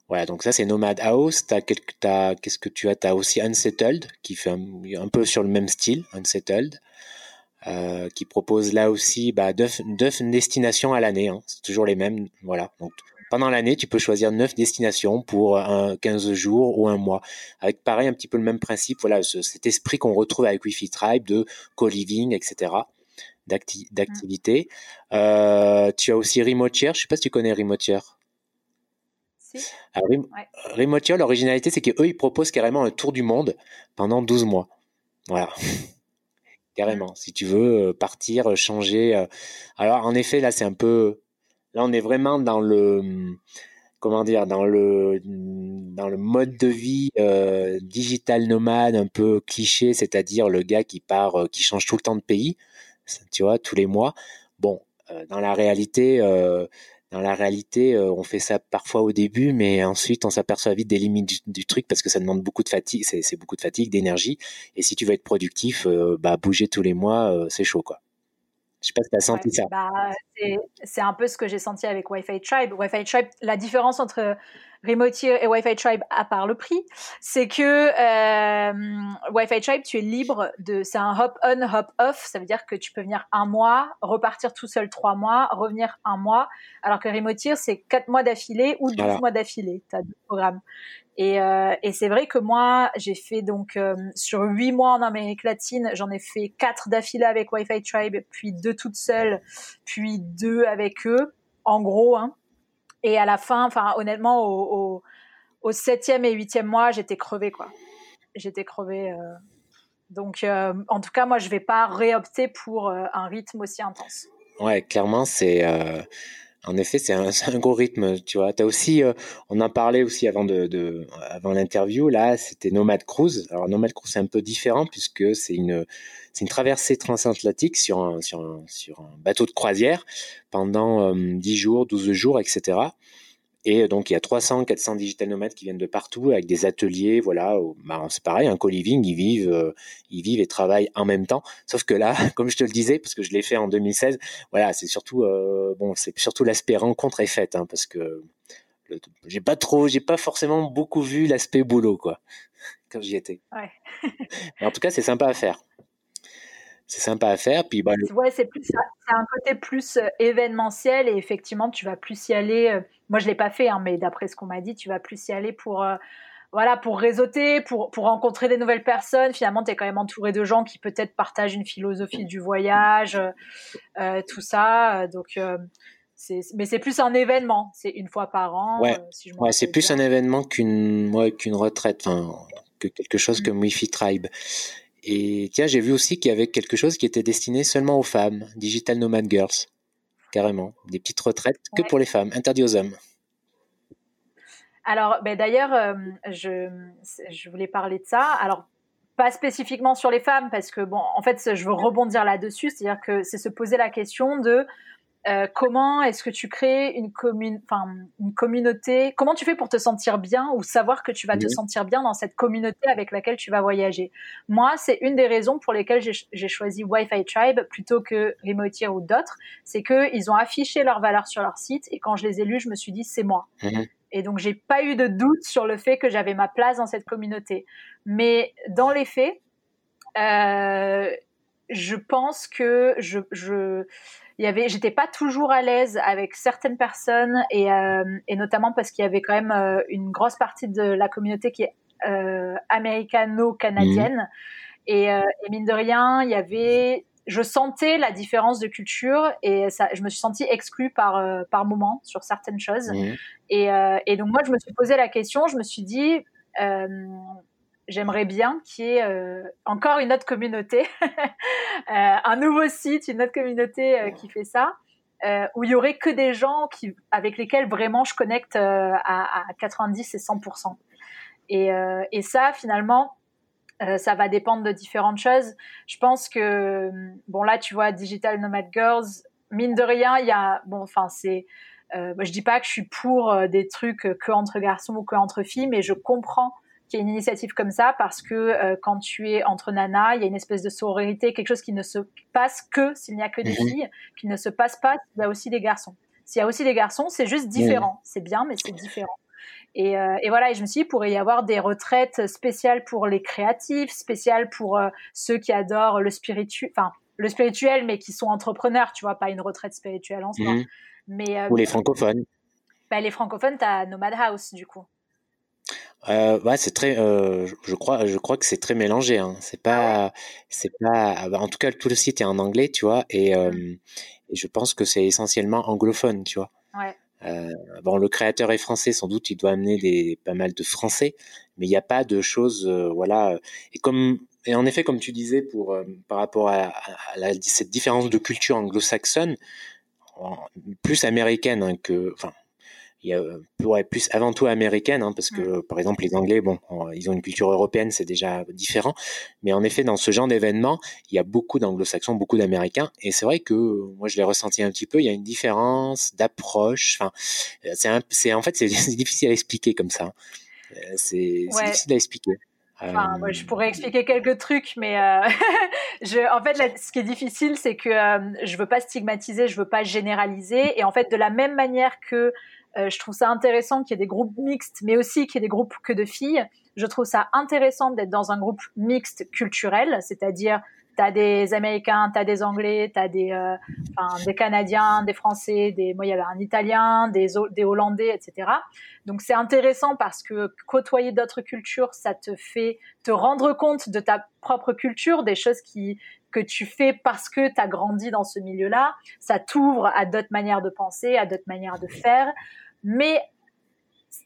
Voilà, donc ça c'est Nomad House. T'as qu'est-ce que tu as? T'as aussi Unsettled qui fait un, peu sur le même style, Unsettled, euh, qui propose là aussi bah, neuf, destinations à l'année. Hein. C'est toujours les mêmes. Voilà. Donc pendant l'année, tu peux choisir neuf destinations pour un 15 jours ou un mois, avec pareil un petit peu le même principe. Voilà, cet esprit qu'on retrouve avec Wi-Fi Tribe de co-living, etc. d'activité. Euh, tu as aussi Remote Share. Je sais pas si tu connais Remote Share. Alors, l'originalité, c'est qu'eux, ils proposent carrément un tour du monde pendant 12 mois. Voilà. carrément. Si tu veux euh, partir, euh, changer. Euh. Alors, en effet, là, c'est un peu. Là, on est vraiment dans le. Comment dire Dans le, dans le mode de vie digital nomade, un peu cliché, c'est-à-dire le gars qui part, qui change tout le temps de pays, tu vois, tous les mois. Bon, dans la réalité, dans la réalité, euh, on fait ça parfois au début, mais ensuite on s'aperçoit vite des limites du, truc parce que ça demande beaucoup de fatigue, c'est beaucoup de fatigue, d'énergie. Et si tu veux être productif, euh, bah bouger tous les mois, euh, c'est chaud quoi. Je sais pas si tu as senti ça. Bah, c'est un peu ce que j'ai senti avec Wi-Fi Tribe. Wi-Fi Tribe, la différence entre Remotier et Wi-Fi Tribe, à part le prix, c'est que euh, Wi-Fi Tribe, tu es libre de, c'est un hop on, hop off. Ça veut dire que tu peux venir un mois, repartir tout seul trois mois, revenir un mois. Alors que Remotier, c'est quatre mois d'affilée ou douze mois d'affilée. Tu as deux programmes. Et, euh, et c'est vrai que moi, j'ai fait donc euh, sur huit mois en Amérique latine, j'en ai fait quatre d'affilée avec Wi-Fi Tribe, puis deux toutes seules, puis deux avec eux, en gros. Hein. Et à la fin, enfin honnêtement, au, au, septième et huitième mois, j'étais crevée quoi. J'étais crevée. Euh, Donc, en tout cas, moi, je vais pas réopter pour un rythme aussi intense. Ouais, clairement, c'est en effet, c'est un, gros rythme, tu vois. As aussi, euh, on en parlait aussi avant de avant l'interview. Là, c'était Nomad Cruise. Alors Nomad Cruise, c'est un peu différent puisque c'est une c'est une traversée transatlantique sur un, sur un, sur un bateau de croisière pendant euh, 10 jours, 12 jours, etc. Et donc, il y a 300, 400 digital nomades qui viennent de partout avec des ateliers. Voilà, bah, c'est pareil, un co-living, ils vivent, euh, ils vivent et travaillent en même temps. Sauf que là, comme je te le disais, parce que je l'ai fait en 2016, voilà, c'est surtout, euh, bon, c'est surtout l'aspect rencontre et fête, hein, parce que j'ai pas trop, j'ai pas forcément beaucoup vu l'aspect boulot, quoi, quand j'y étais. Ouais. Mais en tout cas, c'est sympa à faire c'est sympa à faire. Puis, bah, ouais, c'est plus, un côté plus euh, événementiel et effectivement, tu vas plus y aller. Euh, moi, je l'ai pas fait, hein, mais d'après ce qu'on m'a dit, tu vas plus y aller pour, euh, voilà, pour réseauter, pour, pour rencontrer des nouvelles personnes. Finalement, tu es quand même entouré de gens qui peut-être partagent une philosophie du voyage, tout ça. Donc, mais c'est plus un événement. C'est une fois par an. Ouais, ouais c'est plus un événement qu'une qu'une retraite, que quelque chose mmh. comme Wi-Fi Tribe. Et tiens, j'ai vu aussi qu'il y avait quelque chose qui était destiné seulement aux femmes, Digital Nomad Girls, carrément, des petites retraites que pour les femmes, interdit aux hommes. Alors, ben d'ailleurs, euh, je, je voulais parler de ça. Alors, pas spécifiquement sur les femmes, parce que, bon, en fait, je veux rebondir là-dessus, c'est-à-dire que c'est se poser la question de euh, comment est-ce que tu crées une, commune, une communauté? Comment tu fais pour te sentir bien ou savoir que tu vas te sentir bien dans cette communauté avec laquelle tu vas voyager? Moi, c'est une des raisons pour lesquelles j'ai choisi Wi-Fi Tribe plutôt que Remotier ou d'autres. C'est qu'ils ont affiché leurs valeurs sur leur site et quand je les ai lus, je me suis dit c'est moi. Mhm. Et donc, j'ai pas eu de doute sur le fait que j'avais ma place dans cette communauté. Mais dans les faits, euh, je pense que je, je il y avait, j'étais pas toujours à l'aise avec certaines personnes et, euh, et notamment parce qu'il y avait quand même euh, une grosse partie de la communauté qui est euh, américano-canadienne mmh. et, euh, et, mine de rien, il y avait, je sentais la différence de culture et ça, je me suis sentie exclue par euh, par moment sur certaines choses mmh. et, et donc moi je me suis posé la question, je me suis dit j'aimerais bien qu'il y ait euh, encore une autre communauté, euh, un nouveau site, une autre communauté euh, qui fait ça, où il y aurait que des gens avec lesquels vraiment je connecte à, à, 90 et 100%. Et, et ça, finalement, ça va dépendre de différentes choses. Je pense que, bon là, tu vois, Digital Nomad Girls, mine de rien, il y a, bon, enfin, c'est, je dis pas que je suis pour des trucs que entre garçons ou que entre filles, mais je comprends qu'il y ait une initiative comme ça parce que euh, quand tu es entre nanas, il y a une espèce de sororité, quelque chose qui ne se passe que s'il n'y a que des mhm. filles, qui ne se passe pas s'il y a aussi des garçons. S'il y a aussi des garçons, c'est juste différent. C'est bien, mais c'est différent. Et, euh, et, voilà, et je me suis dit, il pourrait y avoir des retraites spéciales pour les créatifs, spéciales pour euh, ceux qui adorent le spirituel, enfin, le spirituel, mais qui sont entrepreneurs, tu vois, pas une retraite spirituelle en soi. Mhm. Mais, Ou les francophones. Bah, les francophones, tu as Nomad House, du coup. Euh, ouais, c'est très. Euh, je crois, je crois que c'est très mélangé. Hein. C'est pas, c'est pas. Ah bah, en tout cas, tout le site est en anglais, tu vois, et, euh, et je pense que c'est essentiellement anglophone, tu vois. Ouais. Euh, bon, le créateur est français, sans doute, il doit amener des pas mal de français, mais il n'y a pas de choses, euh, voilà. Et comme et en effet, comme tu disais, pour euh, par rapport à, à, la, cette différence de culture anglo-saxonne, plus américaine hein, que, enfin, il y a ouais, plus avant tout américaine, hein, parce que mm. par exemple les Anglais, bon, ils ont une culture européenne, c'est déjà différent. Mais en effet, dans ce genre d'événement, il y a beaucoup d'anglo-saxons, beaucoup d'américains, et c'est vrai que moi je l'ai ressenti un petit peu. Il y a une différence d'approche. Enfin, c'est en fait c'est difficile à expliquer comme ça. Euh, c'est difficile à expliquer. Enfin, moi, je pourrais expliquer quelques trucs, mais euh, je, en fait, ce qui est difficile, c'est que euh, je veux pas stigmatiser, je veux pas généraliser, et en fait, de la même manière que euh, je trouve ça intéressant qu'il y ait des groupes mixtes, mais aussi qu'il y ait des groupes que de filles. Je trouve ça intéressant d'être dans un groupe mixte culturel, c'est-à-dire t'as des Américains, t'as des Anglais, t'as des, euh, des Canadiens, des Français, des, moi il y avait un Italien, des, des Hollandais, etc. Donc c'est intéressant parce que côtoyer d'autres cultures, ça te fait te rendre compte de ta propre culture, des choses qui que tu fais parce que tu as grandi dans ce milieu-là. Ça t'ouvre à d'autres manières de penser, à d'autres manières de faire. Mais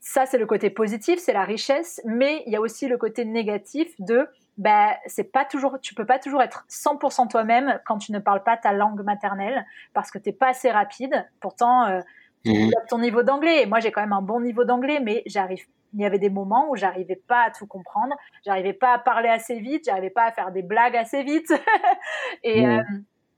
ça, c'est le côté positif, c'est la richesse. Mais il y a aussi le côté négatif de ben c'est pas toujours, tu peux pas toujours être 100% toi-même quand tu ne parles pas ta langue maternelle parce que t'es pas assez rapide. Pourtant, euh, tu mmh. ton niveau d'anglais. Et moi, j'ai quand même un bon niveau d'anglais, mais j'arrive. Il y avait des moments où j'arrivais pas à tout comprendre, j'arrivais pas à parler assez vite, j'arrivais pas à faire des blagues assez vite. et, mmh. euh,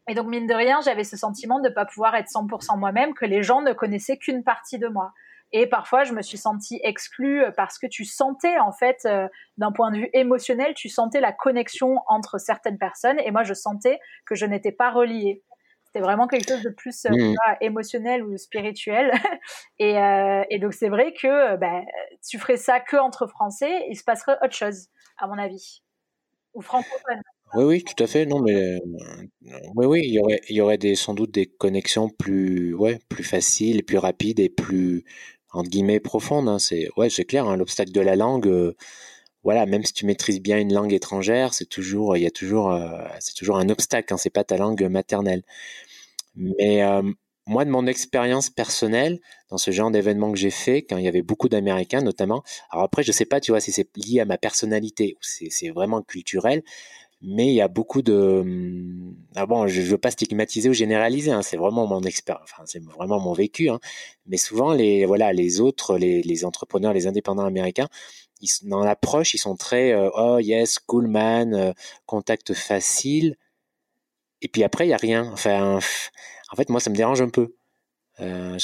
et donc mine de rien, j'avais ce sentiment de pas pouvoir être 100% moi-même, que les gens ne connaissaient qu'une partie de moi. Et parfois, je me suis sentie exclue parce que tu sentais, en fait, euh, d'un point de vue émotionnel, tu sentais la connexion entre certaines personnes. Et moi, je sentais que je n'étais pas reliée. C'était vraiment quelque chose de plus euh, mmh. émotionnel ou spirituel. et, euh, et, donc, c'est vrai que ben, tu ferais ça que entre Français, il se passerait autre chose, à mon avis. Ou francophone. Oui, oui, tout à fait. Non, mais oui, oui, il y aurait, il y aurait des, sans doute des connexions plus, ouais, plus faciles, plus rapides et plus, entre guillemets profonde. Hein. C'est ouais, c'est clair. Hein, l'obstacle de la langue, euh, voilà, même si tu maîtrises bien une langue étrangère, c'est toujours, il y a toujours, euh, c'est toujours un obstacle quand c'est pas ta langue maternelle. Mais euh, moi, de mon expérience personnelle, dans ce genre d'événement que j'ai fait, quand il y avait beaucoup d'Américains notamment, alors après, je sais pas, tu vois, si c'est lié à ma personnalité ou c'est vraiment culturel, mais il y a beaucoup de hum, ah bon je, ne veux pas stigmatiser ou généraliser hein, c'est vraiment mon expert enfin c'est vraiment mon vécu hein, mais souvent les voilà les autres les, entrepreneurs les indépendants américains ils, dans l'approche ils sont très euh, oh yes cool man euh, contact facile. Et puis après il y a rien. Enfin en fait moi ça me dérange un peu. Euh,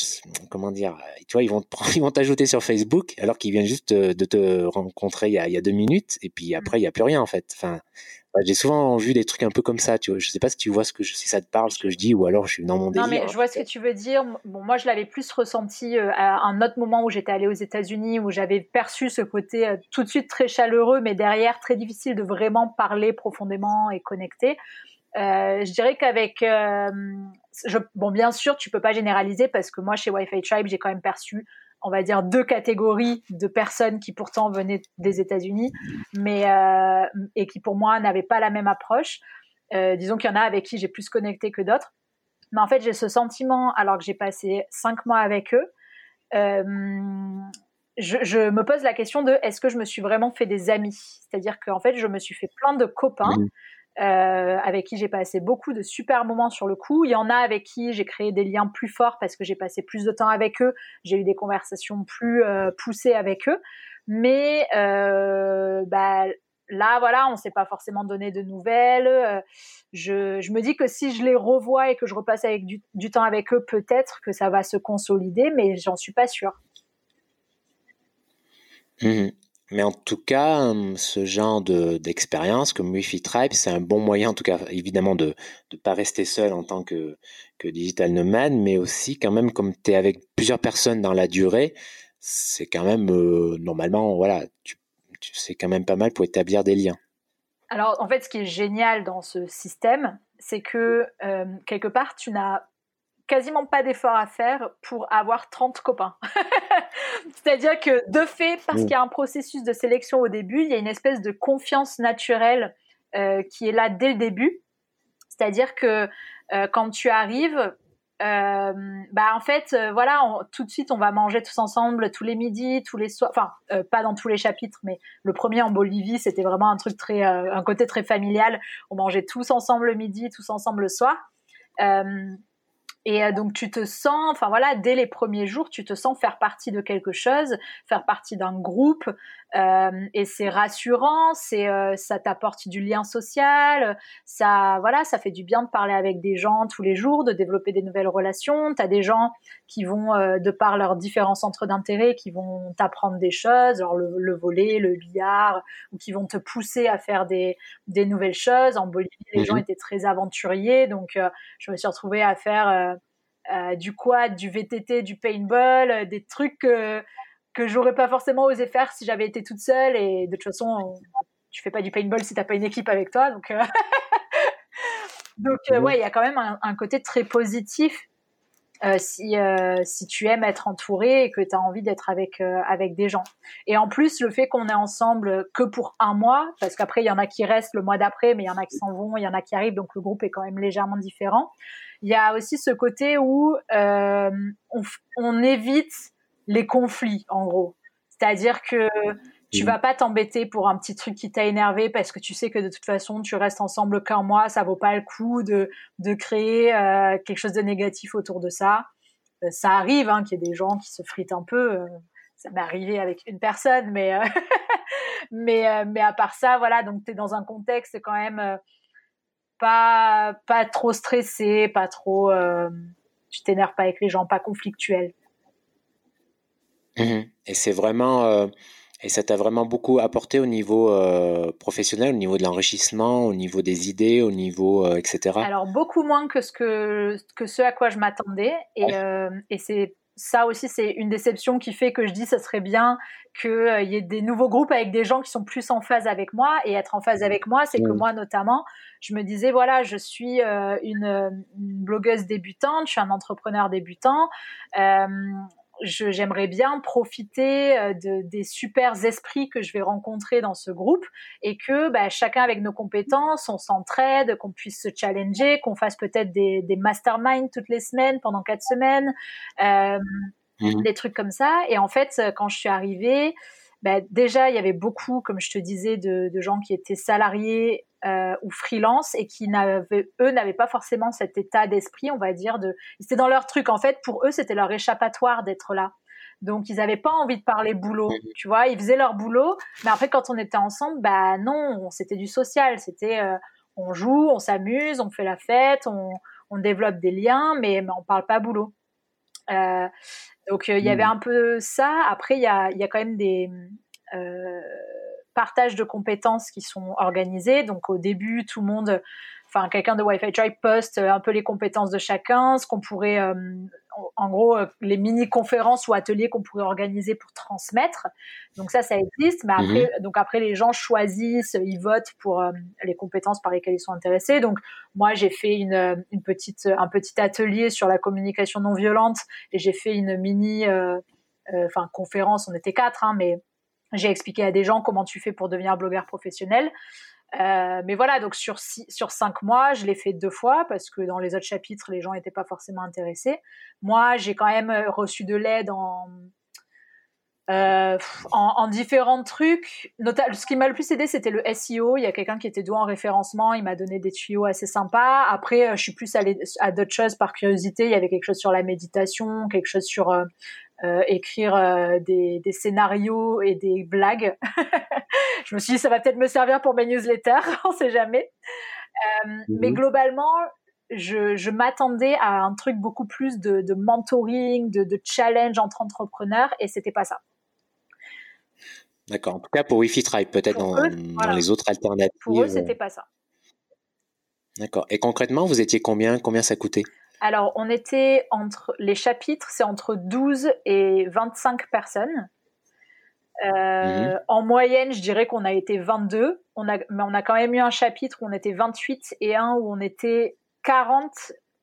comment dire, tu vois, ils vont ils vont t'ajouter sur Facebook alors qu'ils viennent juste de, te rencontrer il y, a, il y, a, deux minutes et puis après il y a plus rien en fait. Enfin, j'ai souvent vu des trucs un peu comme ça, tu vois. Je sais pas si tu vois ce que si ça te parle, ce que je dis, ou alors je suis dans mon délire. Non, mais je vois ce que tu veux dire. Bon, moi, je l'avais plus ressenti euh, à un autre moment où j'étais allée aux États-Unis, où j'avais perçu ce côté euh, tout de suite très chaleureux, mais derrière très difficile de vraiment parler profondément et connecter. Euh, je dirais qu'avec, euh, bon, bien sûr, tu peux pas généraliser parce que moi, chez Wi-Fi Tribe, j'ai quand même perçu on va dire deux catégories de personnes qui pourtant venaient des États-Unis, mais euh, et qui pour moi n'avaient pas la même approche. Euh, disons qu'il y en a avec qui j'ai plus connecté que d'autres. Mais en fait, j'ai ce sentiment, alors que j'ai passé cinq mois avec eux, euh, je, me pose la question de est-ce que je me suis vraiment fait des amis? C'est-à-dire qu'en fait, je me suis fait plein de copains. Euh, avec qui j'ai passé beaucoup de super moments sur le coup. Il y en a avec qui j'ai créé des liens plus forts parce que j'ai passé plus de temps avec eux, j'ai eu des conversations plus euh, poussées avec eux. Mais euh, bah, là, voilà, on ne s'est pas forcément donné de nouvelles. Je, me dis que si je les revois et que je repasse avec du, du temps avec eux, peut-être que ça va se consolider, mais j'en suis pas sûre. Mmh mais en tout cas, hum, ce genre d'expérience comme Wi-Fi Tribe, c'est un bon moyen, en tout cas, évidemment, de ne pas rester seul en tant que, que digital nomade, mais aussi quand même, comme tu es avec plusieurs personnes dans la durée, c'est quand même, euh, normalement, voilà, tu, c'est quand même pas mal pour établir des liens. Alors, en fait, ce qui est génial dans ce système, c'est que euh, quelque part, tu n'as quasiment pas d'effort à faire pour avoir 30 copains. C'est-à-dire que de fait, parce qu'il y a un processus de sélection au début, il y a une espèce de confiance naturelle euh, qui est là dès le début. C'est-à-dire que euh, quand tu arrives, euh, bah en fait, voilà, tout de suite, on va manger tous ensemble tous les midis, tous les soirs. Enfin, pas dans tous les chapitres, mais le premier en Bolivie, c'était vraiment un truc très, un côté très familial. On mangeait tous ensemble le midi, tous ensemble le soir. Et euh, donc tu te sens, enfin voilà, dès les premiers jours, tu te sens faire partie de quelque chose, faire partie d'un groupe, euh, et c'est rassurant, c'est euh, ça t'apporte du lien social, ça voilà, ça fait du bien de parler avec des gens tous les jours, de développer des nouvelles relations. T'as des gens qui vont de par leurs différents centres d'intérêt, qui vont t'apprendre des choses, genre le, le, volet, le billard, ou qui vont te pousser à faire des des nouvelles choses. En Bolivie, les gens mhm. étaient très aventuriers, donc je me suis retrouvée à faire euh, du quad, du VTT, du paintball, euh, des trucs que, que j'aurais pas forcément osé faire si j'avais été toute seule. Et de toute façon, tu fais pas du paintball si t'as pas une équipe avec toi. Donc, euh, donc ouais, il y a quand même un, côté très positif si, si tu aimes être entouré et que tu as envie d'être avec, avec des gens. Et en plus, le fait qu'on est ensemble que pour un mois, parce qu'après, il y en a qui restent le mois d'après, mais il y en a qui s'en vont, il y en a qui arrivent, donc le groupe est quand même légèrement différent il y a aussi ce côté où euh, on, on, évite les conflits, en gros. C'est-à-dire que Tu vas pas t'embêter pour un petit truc qui t'a énervé parce que tu sais que de toute façon tu restes ensemble qu'un mois, ça vaut pas le coup de de créer euh, quelque chose de négatif autour de ça. Euh, ça arrive hein, qu'il y ait des gens qui se fritent un peu. Euh, ça m'est arrivé avec une personne, mais mais mais à part ça, voilà. Donc tu es dans un contexte quand même pas pas trop stressé, pas trop. tu t'énerves pas avec les gens, pas conflictuel. Mmh Et c'est vraiment et ça t'a vraiment beaucoup apporté au niveau euh, professionnel, au niveau de l'enrichissement, au niveau des idées, au niveau euh, etc. Alors beaucoup moins que ce que que ce à quoi je m'attendais et, euh, et c'est ça aussi c'est une déception qui fait que je dis ça serait bien qu'il y ait des nouveaux groupes avec des gens qui sont plus en phase avec moi et être en phase avec moi c'est que mmh. moi notamment je me disais voilà je suis une, une, blogueuse débutante je suis un entrepreneur débutant j'aimerais bien profiter euh, de, des super esprits que je vais rencontrer dans ce groupe et que bah, chacun avec nos compétences, on s'entraide, qu'on puisse se challenger, qu'on fasse peut-être des, des masterminds toutes les semaines pendant quatre semaines, euh, mmh. des trucs comme ça. Et en fait, quand je suis arrivée, bah, déjà, il y avait beaucoup, comme je te disais, de, de gens qui étaient salariés euh, ou freelance et qui n'avaient, eux, n'avaient pas forcément cet état d'esprit, on va dire, de, c'était dans leur truc. En fait, pour eux, c'était leur échappatoire d'être là. Donc, ils n'avaient pas envie de parler boulot, mmh. tu vois. Ils faisaient leur boulot, mais après, quand on était ensemble, bah non, c'était du social. C'était, euh, on joue, on s'amuse, on fait la fête, on, on développe des liens, mais, mais on parle pas boulot. Euh, donc il y avait mmh. un peu ça. Après, il y a, y a, quand même des partages de compétences qui sont organisés. Donc au début, tout le monde, enfin quelqu'un de Wi-Fi Tribe poste un peu les compétences de chacun, ce qu'on pourrait euh, en gros euh, les mini conférences ou ateliers qu'on pourrait organiser pour transmettre. Donc ça, ça existe. Mais après, mhm. donc après les gens choisissent, ils votent pour euh, les compétences par lesquelles ils sont intéressés. Donc moi, j'ai fait une, euh, une petite un petit atelier sur la communication non violente et j'ai fait une mini enfin conférence. On était quatre, hein, mais j'ai expliqué à des gens comment tu fais pour devenir blogueur professionnel. Euh, mais voilà, donc sur, six, sur cinq mois, je l'ai fait deux fois parce que dans les autres chapitres, les gens n'étaient pas forcément intéressés. Moi, j'ai quand même euh, reçu de l'aide en, euh, en, en, différents trucs. ce qui m'a le plus aidé, c'était le SEO. Il y a quelqu'un qui était doué en référencement. Il m'a donné des tuyaux assez sympas. Après, euh, je suis plus allée à d'autres choses par curiosité. Il y avait quelque chose sur la méditation, quelque chose sur euh, euh, écrire euh, des, des, scénarios et des blagues. je me suis dit, ça va peut-être me servir pour mes newsletters, on sait jamais. Euh, mhm. Mais globalement, je, je m'attendais à un truc beaucoup plus de, de mentoring, de, de, challenge entre entrepreneurs, et c'était pas ça. D'accord. En tout cas, pour Wi-Fi Tribe, peut-être dans, dans, les autres alternatives. Pour eux, c'était pas ça. D'accord. Et concrètement, vous étiez combien Combien ça coûtait? Alors, on était entre les chapitres, c'est entre 12 et 25 personnes. Euh, mhm. En moyenne, je dirais qu'on a été 22. On a, mais on a quand même eu un chapitre où on était 28 et un où on était 40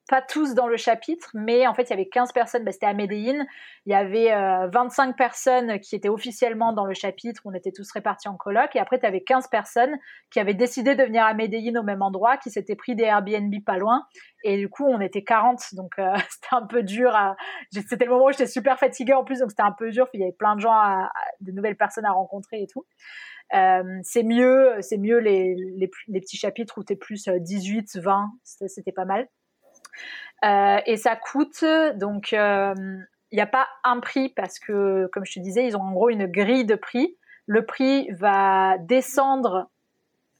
pas tous dans le chapitre, mais en fait, il y avait 15 personnes, bah, c'était à Medellin. Il y avait 25 euh, personnes qui étaient officiellement dans le chapitre, on était tous répartis en coloc. Et après, tu avais 15 personnes qui avaient décidé de venir à Medellin au même endroit, qui s'étaient pris des Airbnb pas loin. Et du coup, on était 40, donc euh, c'était un peu dur. À... C'était le moment où j'étais super fatiguée en plus, donc c'était un peu dur. Il y avait plein de gens, à... de nouvelles personnes à rencontrer et tout. Euh, c'est mieux, c'est mieux les, les, les, petits chapitres où tu es plus 18, 20, c'était pas mal. Euh, et ça coûte donc il euh, n'y a pas un prix parce que comme je te disais ils ont en gros une grille de prix. Le prix va descendre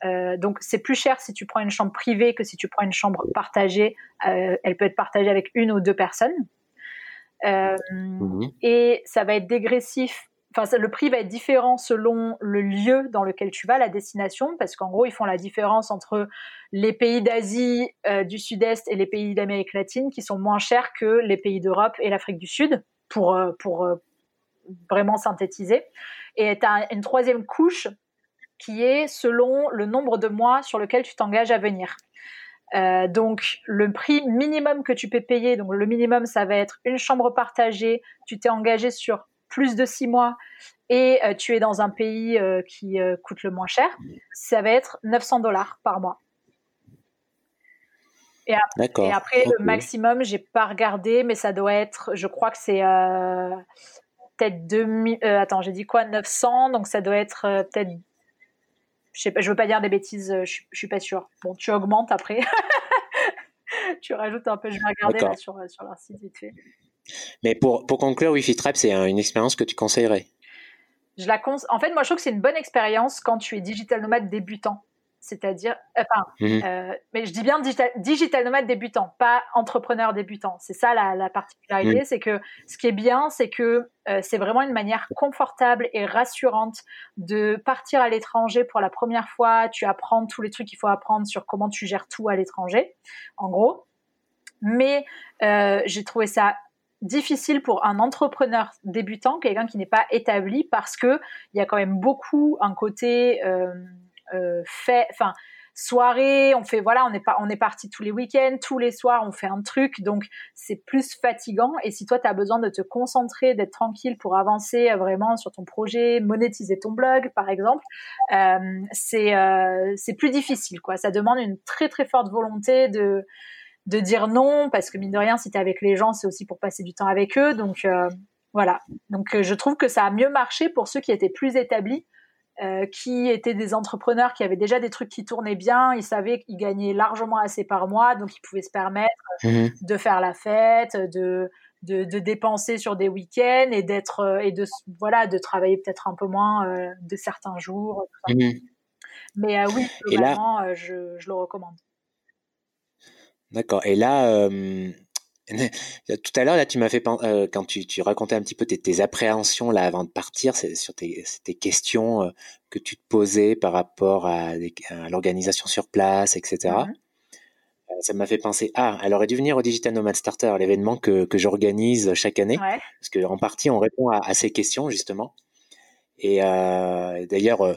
euh, donc c'est plus cher si tu prends une chambre privée que si tu prends une chambre partagée. Elle peut être partagée avec une ou deux personnes. Mmh. Et ça va être dégressif enfin, le prix va être différent selon le lieu dans lequel tu vas, la destination, parce qu'en gros, ils font la différence entre les pays d'Asie euh, du Sud-Est et les pays d'Amérique latine, qui sont moins chers que les pays d'Europe et l'Afrique du Sud, pour, euh, pour euh, vraiment synthétiser. Et tu as une troisième couche qui est selon le nombre de mois sur lequel tu t'engages à venir. Donc le prix minimum que tu peux payer, donc le minimum ça va être une chambre partagée, tu t'es engagé sur plus de six mois et euh, tu es dans un pays euh, qui euh, coûte le moins cher, ça va être 900 dollars par mois. Et après, et après le maximum, j'ai pas regardé, mais ça doit être, je crois que c'est peut-être 2000. attends, j'ai dit quoi 900, donc ça doit être peut-être. Je je veux pas dire des bêtises, je, je suis pas sûre. Bon, tu augmentes après. tu rajoutes un peu, je vais regarder là sur, sur leur site vite fait. Mais pour, pour conclure, Wi-Fi Tribe, c'est une expérience que tu conseillerais? Je la En fait, moi, je trouve que c'est une bonne expérience quand tu es digital nomade débutant. C'est-à-dire, enfin, mhm. euh, mais je dis bien digital, digital, nomade débutant, pas entrepreneur débutant. C'est ça la, particularité, c'est que ce qui est bien, c'est que euh, c'est vraiment une manière confortable et rassurante de partir à l'étranger pour la première fois. Tu apprends tous les trucs qu'il faut apprendre sur comment tu gères tout à l'étranger, en gros. Mais euh, j'ai trouvé ça difficile pour un entrepreneur débutant, quelqu'un qui n'est pas établi, parce que il y a quand même beaucoup un côté euh, euh, fait, enfin soirée, on fait voilà, on est pas, on est parti tous les week-ends, tous les soirs on fait un truc, donc c'est plus fatigant. Et si toi tu as besoin de te concentrer, d'être tranquille pour avancer euh, vraiment sur ton projet, monétiser ton blog par exemple, euh, c'est euh, c'est plus difficile quoi. Ça demande une très très forte volonté de de dire non parce que mine de rien si tu es avec les gens c'est aussi pour passer du temps avec eux. Donc euh, voilà. Donc euh, je trouve que ça a mieux marché pour ceux qui étaient plus établis euh, qui étaient des entrepreneurs qui avaient déjà des trucs qui tournaient bien. Ils savaient qu'ils gagnaient largement assez par mois donc ils pouvaient se permettre mhm. de faire la fête de de, dépenser sur des week-ends et d'être et de voilà de travailler peut-être un peu moins de certains jours mhm. mais oui globalement je, je le recommande D'accord. Et là, euh, tout à l'heure, là, tu m'as fait euh, quand tu, tu, racontais un petit peu tes, appréhensions là avant de partir, sur tes, tes questions euh, que tu te posais par rapport à, l'organisation sur place, etc. Mmh ça m'a fait penser ah, elle aurait dû venir au Digital Nomad Starter, l'événement que, que j'organise chaque année, parce que en partie on répond à, à ces questions justement. Et d'ailleurs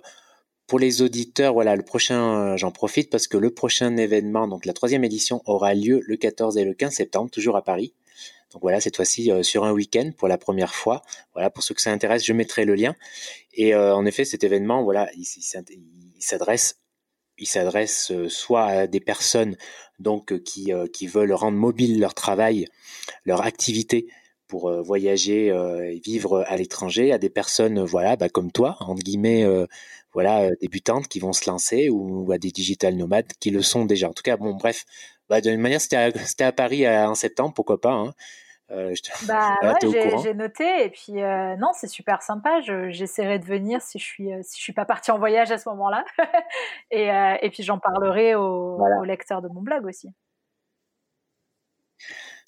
pour les auditeurs, voilà, le prochain, j'en profite parce que le prochain événement, donc la troisième édition, aura lieu le 14 et le 15 septembre, toujours à Paris. Donc voilà, cette fois-ci euh, sur un week-end pour la première fois. Voilà, pour ceux que ça intéresse, je mettrai le lien. Et euh, en effet, cet événement, voilà, il, s'adresse, il s'adresse euh, soit à des personnes donc qui qui veulent rendre mobile leur travail, leur activité pour voyager et vivre à l'étranger, à des personnes, voilà, bah, comme toi, entre guillemets voilà, euh, débutantes qui vont se lancer ou, à des digital nomades qui le sont déjà. En tout cas, bon, bref, bah, d'une manière, c'était à, à, Paris euh, en septembre, pourquoi pas. Hein. Euh, bah ouais, j'ai noté et puis non, c'est super sympa. J'essaierai de venir si je suis si je suis pas partie en voyage à ce moment-là. et, et puis j'en parlerai aux lecteurs de mon blog aussi.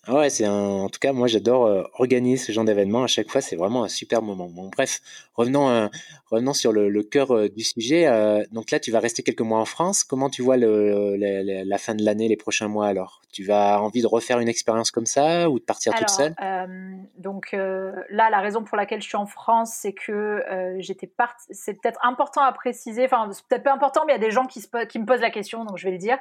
Ah ouais, c'est en tout cas, moi j'adore euh, organiser ce genre d'événement. À chaque fois, c'est vraiment un super moment. Bon, bref, revenons, euh, revenons sur le, le cœur euh, du sujet. donc là, tu vas rester quelques mois en France. Comment tu vois le, la fin de l'année, les prochains mois alors? Tu vas envie de refaire une expérience comme ça ou de partir toute seule? Donc là, la raison pour laquelle je suis en France, c'est que j'étais partie. C'est peut-être important à préciser. Enfin, c'est peut-être pas important, mais il y a des gens qui, se, qui me posent la question, donc je vais le dire.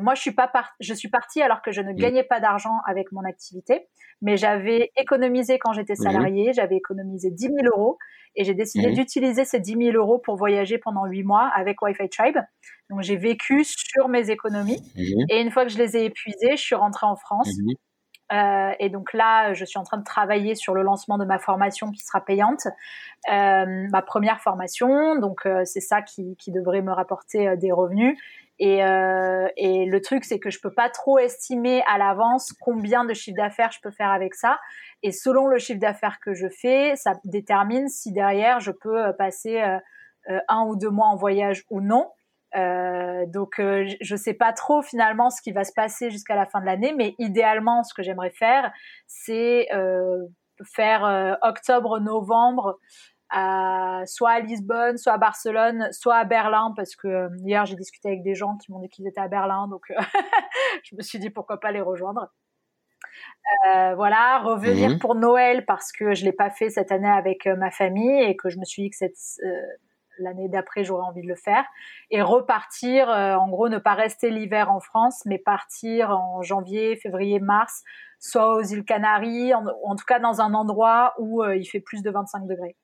moi, je suis pas je suis partie alors que je ne mmh. gagnais pas d'argent avec mon activité. Mais j'avais économisé quand j'étais mhm. salarié, j'avais économisé 10 000 euros et j'ai décidé mhm. d'utiliser ces 10 000 euros pour voyager pendant 8 mois avec Wi-Fi Tribe. Donc j'ai vécu sur mes économies mhm. et une fois que je les ai épuisées, je suis rentrée en France. Euh, et donc là, je suis en train de travailler sur le lancement de ma formation qui sera payante, euh, ma première formation. Donc euh, c'est ça qui, qui, devrait me rapporter des revenus. Et, euh, et le truc, c'est que je peux pas trop estimer à l'avance combien de chiffre d'affaires je peux faire avec ça. Et selon le chiffre d'affaires que je fais, ça détermine si derrière je peux euh, passer euh, euh, un ou deux mois en voyage ou non. Euh, donc je sais pas trop finalement ce qui va se passer jusqu'à la fin de l'année, mais idéalement, ce que j'aimerais faire, c'est faire octobre-novembre soit à Lisbonne, soit à Barcelone, soit à Berlin, parce que euh, hier j'ai discuté avec des gens qui m'ont dit qu'ils étaient à Berlin, donc euh, je me suis dit pourquoi pas les rejoindre. Euh, voilà, revenir mhm. pour Noël parce que je l'ai pas fait cette année avec ma famille et que je me suis dit que cette l'année d'après j'aurais envie de le faire et repartir en gros ne pas rester l'hiver en France mais partir en janvier, février, mars soit aux îles Canaries en, en tout cas dans un endroit où il fait plus de 25 degrés.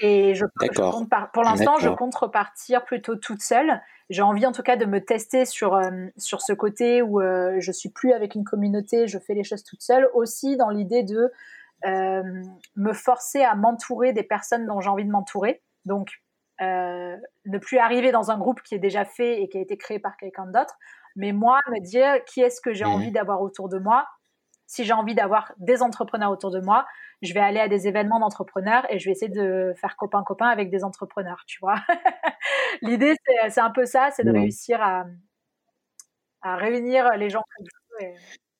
Et, je, compte pour l'instant, je compte repartir plutôt toute seule. J'ai envie en tout cas de me tester sur euh, sur ce côté où euh, je suis plus avec une communauté, je fais les choses toute seule. Aussi dans l'idée de me forcer à m'entourer des personnes dont j'ai envie de m'entourer. Donc, ne plus arriver dans un groupe qui est déjà fait et qui a été créé par quelqu'un d'autre, mais moi, me dire qui est-ce que j'ai mmh. envie d'avoir autour de moi. Si j'ai envie d'avoir des entrepreneurs autour de moi, je vais aller à des événements d'entrepreneurs et je vais essayer de faire copain-copain avec des entrepreneurs, tu vois. L'idée, c'est un peu ça, c'est de réussir à, à réunir les gens.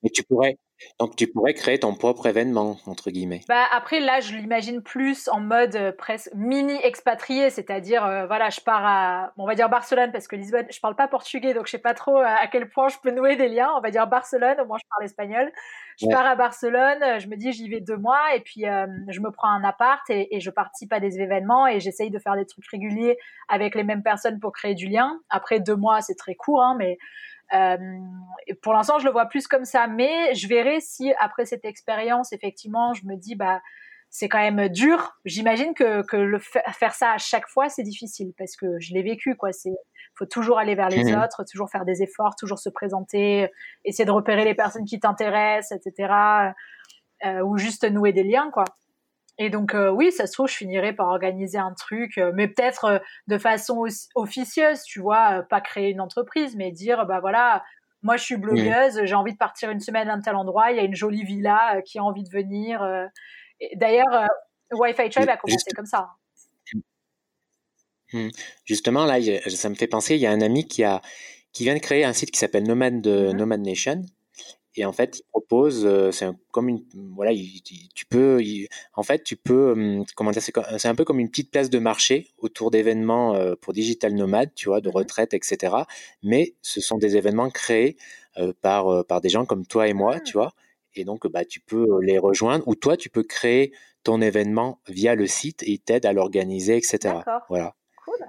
Mais tu pourrais, donc tu pourrais créer ton propre événement entre guillemets. Bah après là je l'imagine plus en mode euh, presque mini expatrié, c'est-à-dire euh, voilà je pars à on va dire Barcelone parce que Lisbonne je parle pas portugais donc je sais pas trop euh, à quel point je peux nouer des liens. On va dire Barcelone au moins je parle espagnol. Je pars à Barcelone, je me dis j'y vais deux mois et puis je me prends un appart et, et, je participe à des événements et j'essaye de faire des trucs réguliers avec les mêmes personnes pour créer du lien. Après deux mois c'est très court hein, mais euh, pour l'instant, je le vois plus comme ça, mais je verrai si après cette expérience, effectivement, je me dis bah c'est quand même dur. J'imagine que, que le faire ça à chaque fois, c'est difficile parce que je l'ai vécu quoi. C'est faut toujours aller vers les mmh. autres, toujours faire des efforts, toujours se présenter, essayer de repérer les personnes qui t'intéressent, etc. Euh, ou juste nouer des liens quoi. Et donc euh, oui, ça se trouve, je finirai par organiser un truc, euh, mais peut-être euh, de façon officieuse, tu vois, pas créer une entreprise, mais dire bah voilà, moi je suis blogueuse, j'ai envie de partir une semaine à un tel endroit, il y a une jolie villa qui a envie de venir. D'ailleurs, Wi-Fi Tribe a commencé comme ça. Mmh. Justement, là, ça me fait penser, il y a un ami qui a qui vient de créer un site qui s'appelle Nomad, de, mmh Nomad Nation et en fait, il propose, euh, c'est comme une, voilà, tu peux, en fait, tu peux, hum, comment dire, c'est un peu comme une petite place de marché autour d'événements euh, pour digital nomades, tu vois, de mmh retraite, etc. Mais ce sont des événements créés euh, par par des gens comme toi et moi, ah. tu vois. Et donc, bah, tu peux les rejoindre ou toi, tu peux créer ton événement via le site et ils t'aident à l'organiser, etc. Voilà. Cool.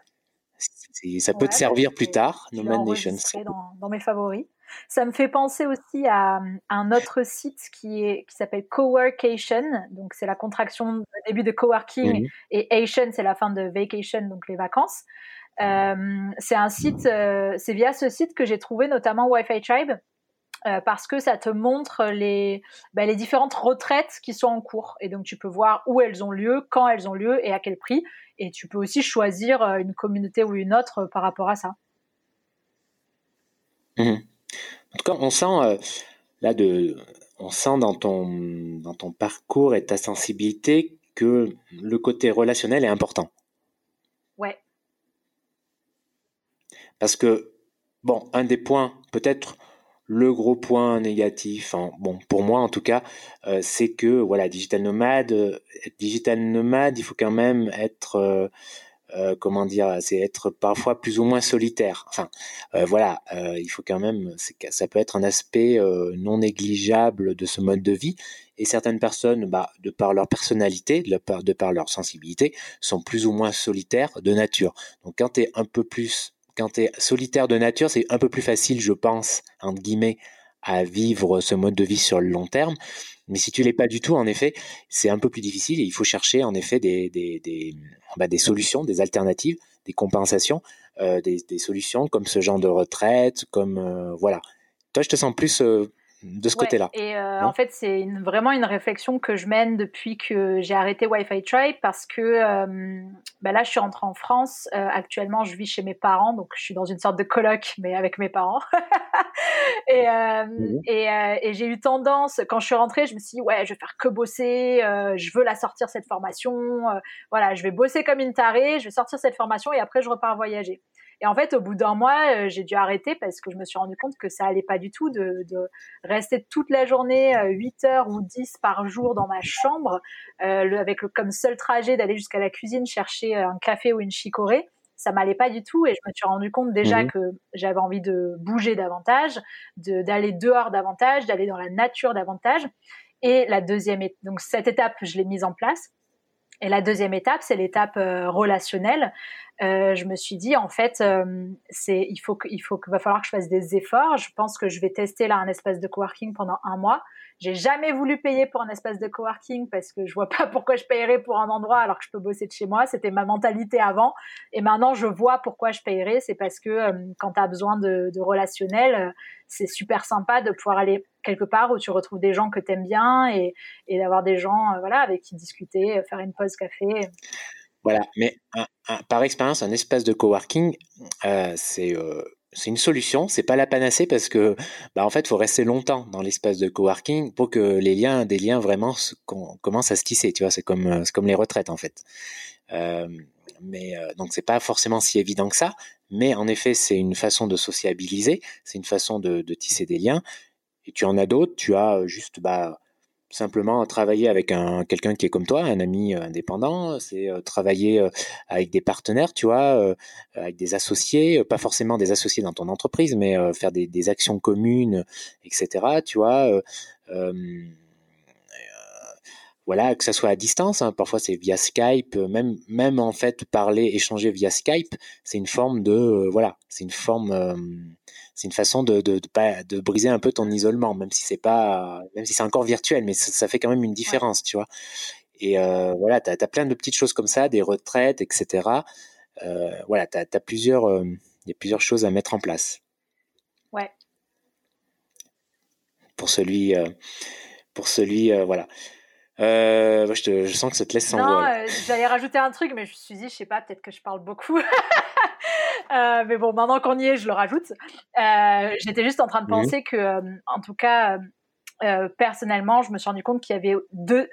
Ça peut te servir plus tard, Nomad Nation. Dans, dans mes favoris. Ça me fait penser aussi à, un autre site qui est qui s'appelle Coworkation. Donc c'est la contraction du début de coworking et Asian c'est la fin de vacation donc les vacances. Euh, c'est un site, euh, c'est via ce site que j'ai trouvé notamment Wi-Fi Tribe. Euh, parce que ça te montre les, bah, les différentes retraites qui sont en cours. Et donc, tu peux voir où elles ont lieu, quand elles ont lieu et à quel prix. Et tu peux aussi choisir une communauté ou une autre par rapport à ça. Mmh en tout cas, on sent euh, là de, on sent dans ton dans ton parcours et ta sensibilité que le côté relationnel est important. Ouais. Parce que bon, un des points, peut-être le gros point négatif, bon pour moi en tout cas, euh, c'est que voilà, digital nomade, euh, digital nomade, il faut quand même être euh, comment dire, c'est être parfois plus ou moins solitaire. Enfin, voilà, il faut quand même, ça peut être un aspect non négligeable de ce mode de vie. Et certaines personnes, bah, de par leur personnalité, de par, de par leur sensibilité, sont plus ou moins solitaires de nature. Donc, quand tu es un peu plus, quand tu es solitaire de nature, c'est un peu plus facile, je pense, entre guillemets, à vivre ce mode de vie sur le long terme. Mais si tu l'es pas du tout, en effet, c'est un peu plus difficile et il faut chercher en effet des, bah, solutions, des alternatives, des compensations, euh, des, des, solutions comme ce genre de retraite, comme euh, voilà. Toi, je te sens plus euh, de ce côté-là. Et euh, en fait, c'est vraiment une réflexion que je mène depuis que j'ai arrêté Wi-Fi Tribe parce que euh, bah là, je suis rentrée en France. Euh, actuellement, je vis chez mes parents, donc je suis dans une sorte de colloque, mais avec mes parents. et, mmh et, et j'ai eu tendance, quand je suis rentrée, je me suis dit, ouais, je vais faire que bosser, je veux la sortir cette formation. voilà, je vais bosser comme une tarée, je vais sortir cette formation et après, je repars voyager. Et en fait, au bout d'un mois, euh, j'ai dû arrêter parce que je me suis rendu compte que ça allait pas du tout de, de rester toute la journée, 8 euh, heures ou 10 par jour dans ma chambre, euh, avec le, comme seul trajet d'aller jusqu'à la cuisine chercher un café ou une chicorée ça m'allait pas du tout et je me suis rendu compte déjà mmh que j'avais envie de bouger davantage, d'aller dehors davantage, d'aller dans la nature davantage. Et la deuxième, donc cette étape, je l'ai mise en place. Et la deuxième étape, c'est l'étape relationnelle. Euh, je me suis dit en fait, euh, c'est il faut qu'il faut qu'il va falloir que je fasse des efforts. Je pense que je vais tester là un espace de coworking pendant un mois. J'ai jamais voulu payer pour un espace de coworking parce que je vois pas pourquoi je payerais pour un endroit alors que je peux bosser de chez moi. C'était ma mentalité avant et maintenant je vois pourquoi je payerais. C'est parce que euh, quand tu as besoin de, de relationnel, c'est super sympa de pouvoir aller quelque part où tu retrouves des gens que tu aimes bien et, d'avoir des gens voilà avec qui discuter, faire une pause café. Voilà, mais par expérience, un espace de coworking, c'est c'est une solution, c'est pas la panacée parce que, bah, en fait, faut rester longtemps dans l'espace de coworking pour que les liens, des liens vraiment commencent à se tisser. Tu vois, c'est comme, euh, comme les retraites en fait. Euh, mais euh, donc c'est pas forcément si évident que ça. Mais en effet, c'est une façon de sociabiliser, c'est une façon de, tisser des liens. Tu en as d'autres. Tu as juste, bah, simplement travailler avec un quelqu'un qui est comme toi, un ami euh, indépendant, c'est euh, travailler euh, avec des partenaires, tu vois, avec des associés, pas forcément des associés dans ton entreprise, mais faire des, des, actions communes, etc. Tu vois. voilà, que ça soit à distance, hein, parfois c'est via Skype, même, même en fait parler, échanger via Skype, c'est une forme de, voilà, c'est une forme c'est une façon de, de, de, briser un peu ton isolement, même si c'est pas, même si c'est encore virtuel, mais ça, fait quand même une différence, tu vois. Et euh, voilà, tu as, plein de petites choses comme ça, des retraites, etc. Euh, voilà, tu as, plusieurs, euh, y a plusieurs choses à mettre en place. Ouais. Pour celui, pour celui, voilà. je, te, je, sens que ça te laisse sans. Non, j'allais rajouter un truc, mais je me suis dit, je sais pas, peut-être que je parle beaucoup. Euh, mais bon, maintenant qu'on y est, je le rajoute. Euh, j'étais juste en train de penser que, euh, en tout cas, personnellement, je me suis rendu compte qu'il y avait deux,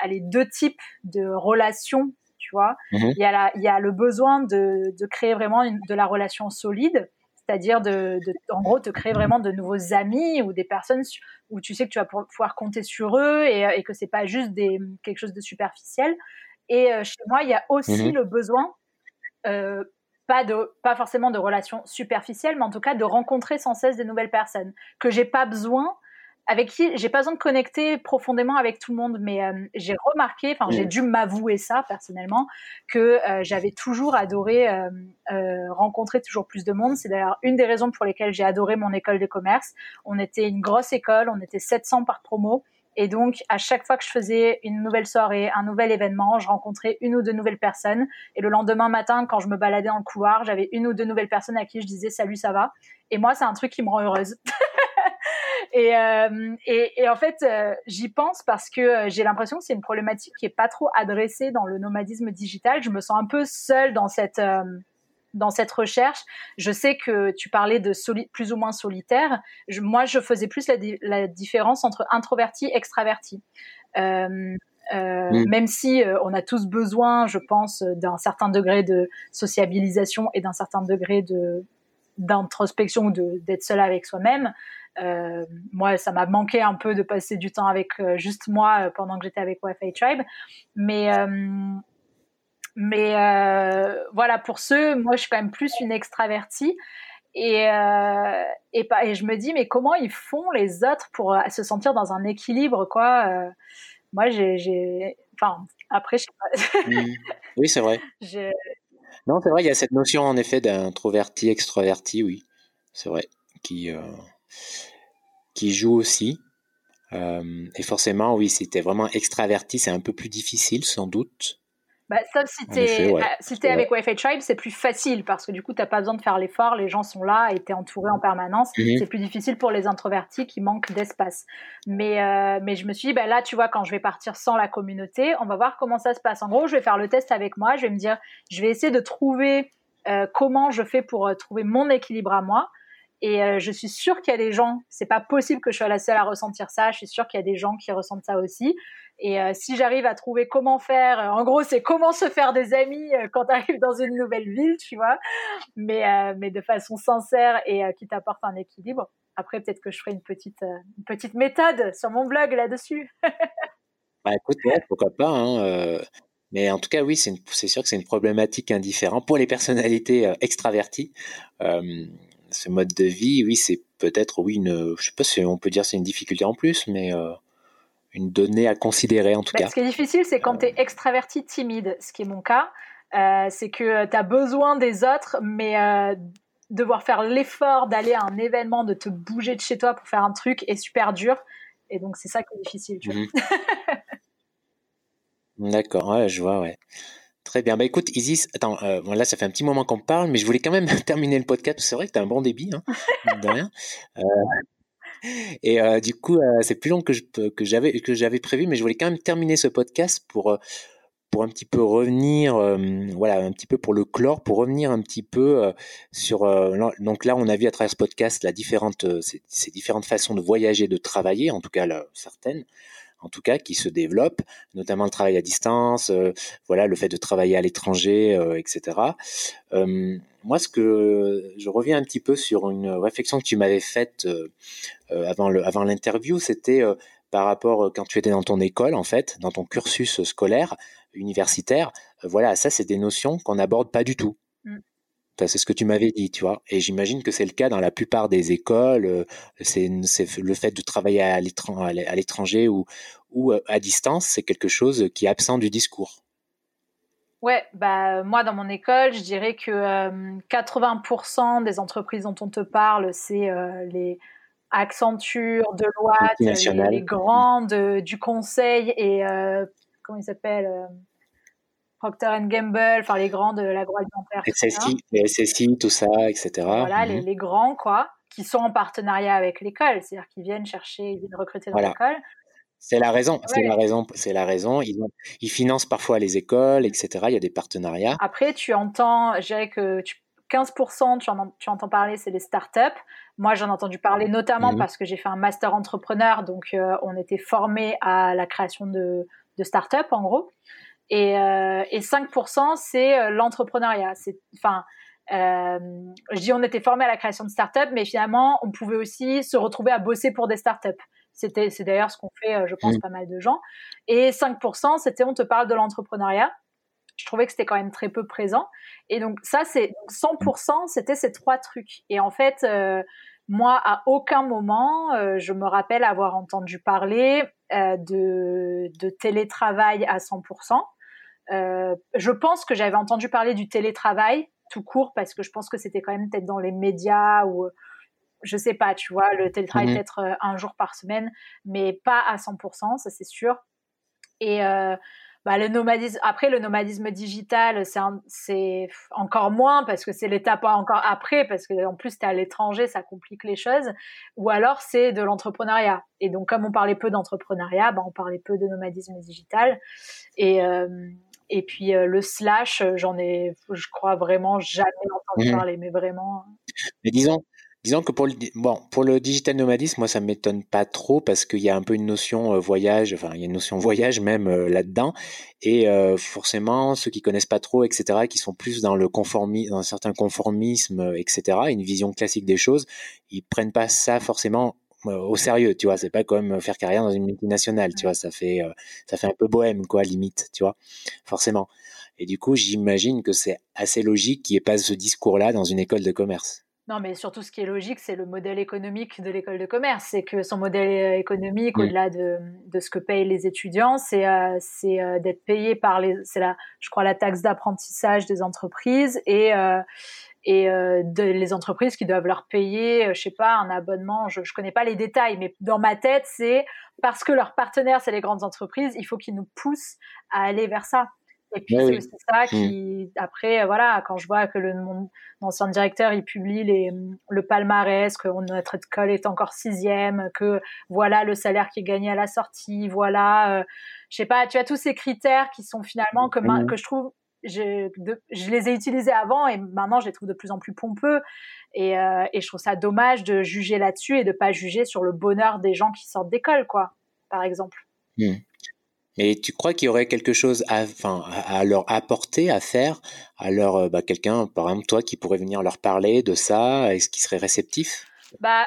allez, deux types de relations tu vois. Mhm. il, y a il y a le besoin de, de créer vraiment une, de la relation solide, c'est-à-dire de, de, en gros, de créer vraiment de nouveaux amis ou des personnes où tu sais que tu vas pouvoir compter sur eux et, et que c'est pas juste des, quelque chose de superficiel. Et chez moi, il y a aussi mhm. le besoin, euh, pas de pas forcément de relations superficielles mais en tout cas de rencontrer sans cesse des nouvelles personnes que j'ai pas besoin avec qui j'ai pas besoin de connecter profondément avec tout le monde. Mais euh, j'ai remarqué enfin j'ai dû m'avouer ça personnellement que euh, j'avais toujours adoré euh, rencontrer toujours plus de monde. C'est d'ailleurs une des raisons pour lesquelles j'ai adoré mon école de commerce. On était une grosse école on était 700 par promo et donc, à chaque fois que je faisais une nouvelle soirée, un nouvel événement, je rencontrais une ou deux nouvelles personnes. Et le lendemain matin, quand je me baladais dans le couloir, j'avais une ou deux nouvelles personnes à qui je disais salut, ça va. Et moi, c'est un truc qui me rend heureuse. et, euh, et, et, en fait, euh, j'y pense parce que euh, j'ai l'impression que c'est une problématique qui est pas trop adressée dans le nomadisme digital. Je me sens un peu seule dans cette euh, dans cette recherche. Je sais que tu parlais de plus ou moins solitaire. moi, je faisais plus la, différence entre introverti et extraverti. Euh, euh, mm. Même si euh, on a tous besoin, je pense, d'un certain degré de sociabilisation et d'un certain degré de d'introspection ou d'être seul avec soi-même. moi, ça m'a manqué un peu de passer du temps avec juste moi pendant que j'étais avec Wi-Fi Tribe, mais mais euh, voilà, pour ceux, moi, je suis quand même plus une extravertie. Et, euh, et, et, je me dis, mais comment ils font les autres pour euh, se sentir dans un équilibre, quoi euh, Moi, j'ai. Enfin, après, je sais pas. Mmh. Oui, c'est vrai. Non, c'est vrai, il y a cette notion, en effet, d'introverti, extraverti, oui. C'est vrai, qui, euh, qui joue aussi. Et forcément, oui, si tu es vraiment extraverti, c'est un peu plus difficile, sans doute. Bah, sauf si tu es, si avec Wi-Fi Tribe, c'est plus facile parce que du coup, tu n'as pas besoin de faire l'effort, les gens sont là et tu es entouré en permanence. Mhm. C'est plus difficile pour les introvertis qui manquent d'espace. Mais, euh, mais je me suis dit, bah, là, tu vois, quand je vais partir sans la communauté, on va voir comment ça se passe. En gros, je vais faire le test avec moi, je vais me dire, je vais essayer de trouver euh, comment je fais pour euh, trouver mon équilibre à moi. Et euh, je suis sûre qu'il y a des gens, c'est pas possible que je sois la seule à ressentir ça, je suis sûre qu'il y a des gens qui ressentent ça aussi. Et euh, si j'arrive à trouver comment faire, euh, en gros, c'est comment se faire des amis quand tu arrives dans une nouvelle ville, tu vois, mais, de façon sincère et qui t'apporte un équilibre. Après, peut-être que je ferai une petite, méthode sur mon blog là-dessus. bah écoute, pourquoi pas. Hein, mais en tout cas, oui, c'est sûr que c'est une problématique indifférente pour les personnalités extraverties ce mode de vie, oui, c'est peut-être, oui, une, je sais pas si on peut dire c'est une difficulté en plus, mais euh, une donnée à considérer en tout bah, cas. Ce qui est difficile, c'est quand tu es extraverti timide, ce qui est mon cas. Euh, c'est que tu as besoin des autres, mais euh, devoir faire l'effort d'aller à un événement, de te bouger de chez toi pour faire un truc est super dur. Et donc, c'est ça qui est difficile. Mhm. D'accord, ouais, je vois, ouais. Très bien. Bah écoute, Isis, attends, euh, là ça fait un petit moment qu'on parle, mais je voulais quand même terminer le podcast. C'est vrai que tu as un bon débit, hein, de rien. Euh, Et du coup, c'est plus long que que j'avais que j'avais prévu, mais je voulais quand même terminer ce podcast pour pour un petit peu revenir, voilà, un petit peu pour le chlore, pour revenir un petit peu sur. donc là, on a vu à travers ce podcast la différente, ces, différentes façons de voyager, de travailler, en tout cas certaines en tout cas, qui se développent, notamment le travail à distance, euh, voilà, le fait de travailler à l'étranger, euh, etc. Euh, moi, ce que je reviens un petit peu sur une réflexion que tu m'avais faite avant le, avant l'interview, c'était par rapport quand tu étais dans ton école, en fait, dans ton cursus scolaire universitaire. voilà, ça, c'est des notions qu'on n'aborde pas du tout c'est ce que tu m'avais dit, tu vois. Et j'imagine que c'est le cas dans la plupart des écoles. Euh, c'est le fait de travailler à l'étranger ou, ou euh, à distance, c'est quelque chose qui est absent du discours. Ouais, bah moi dans mon école, je dirais que 80% euh, des entreprises dont on te parle, c'est les Accenture, Deloitte, les, les, grandes du conseil et comment ils s'appellent Procter Gamble, enfin les grands de l'agroalimentaire. SSI, les SSI, tout ça, etc. Voilà, les, mhm. les, grands, quoi, qui sont en partenariat avec l'école, c'est-à-dire qu'ils viennent chercher, ils viennent recruter dans l'école. C'est la raison, c'est la raison, c'est la raison. Ils, ils, financent parfois les écoles, etc. Il y a des partenariats. Après, tu entends, je dirais que 15%, tu, tu, entends parler, c'est les startups. Moi, j'en ai entendu parler notamment mhm. parce que j'ai fait un master entrepreneur, donc euh, on était formé à la création de, de startups, en gros. Et, euh, et 5%, c'est euh, l'entrepreneuriat. C'est, enfin, euh, je dis on était formé à la création de startups, mais finalement, on pouvait aussi se retrouver à bosser pour des startups. C'était, c'est d'ailleurs ce qu'on fait, euh, je pense, mmh. pas mal de gens. Et 5%, c'était on te parle de l'entrepreneuriat. Je trouvais que c'était quand même très peu présent. Et donc ça, c'est 100%, c'était ces trois trucs. Et en fait, euh, moi, à aucun moment, euh, je me rappelle avoir entendu parler euh, de, de, télétravail à 100%. Euh, je pense que j'avais entendu parler du télétravail tout court parce que je pense que c'était quand même peut-être dans les médias ou je sais pas, tu vois, le télétravail mmh peut-être euh, un jour par semaine, mais pas à 100%, ça c'est sûr. Et euh, bah, le nomadisme, après le nomadisme digital, c'est encore moins parce que c'est l'étape encore après, parce que en plus tu es à l'étranger, ça complique les choses. Ou alors c'est de l'entrepreneuriat. Et donc comme on parlait peu d'entrepreneuriat, bah, on parlait peu de nomadisme digital. Et, euh, et puis euh, le slash, j'en ai, je crois vraiment jamais entendu mmh parler, mais vraiment. Mais disons, disons que pour le, bon, pour le digital nomadisme, moi ça m'étonne pas trop parce qu'il y a un peu une notion euh, voyage, enfin il y a une notion voyage même là-dedans, et forcément ceux qui connaissent pas trop, etc., qui sont plus dans le conformisme, dans un certain conformisme, etc., une vision classique des choses, ils prennent pas ça forcément au sérieux, tu vois. C'est pas comme faire carrière dans une multinationale, tu vois. Ça fait, euh, ça fait un peu bohème, quoi, limite, tu vois, forcément. Et du coup, j'imagine que c'est assez logique qu'il n'y ait pas ce discours-là dans une école de commerce. Non, mais surtout, ce qui est logique, c'est le modèle économique de l'école de commerce. C'est que son modèle euh, économique, au-delà de, de, ce que payent les étudiants, c'est euh, euh, d'être payé par les, c'est la, je crois, la taxe d'apprentissage des entreprises et euh, et euh, de, les entreprises qui doivent leur payer, euh, je sais pas, un abonnement. Je, je connais pas les détails, mais dans ma tête, c'est parce que leurs partenaires, c'est les grandes entreprises, il faut qu'ils nous poussent à aller vers ça. Et puis c'est ça mm. qui, après, voilà, quand je vois que le mon ancien directeur il publie les, le palmarès, que notre école est encore sixième, que voilà le salaire qui est gagné à la sortie, voilà, euh, je sais pas, tu as tous ces critères qui sont finalement que, mm. que je trouve je, je, les ai utilisés avant et maintenant je les trouve de plus en plus pompeux et, euh, et je trouve ça dommage de juger là-dessus et de pas juger sur le bonheur des gens qui sortent d'école quoi par exemple hmm. Mais tu crois qu'il y aurait quelque chose à, leur apporter à faire à leur euh, bah, quelqu'un par exemple toi qui pourrait venir leur parler de ça est-ce qu'ils seraient réceptifs? Bah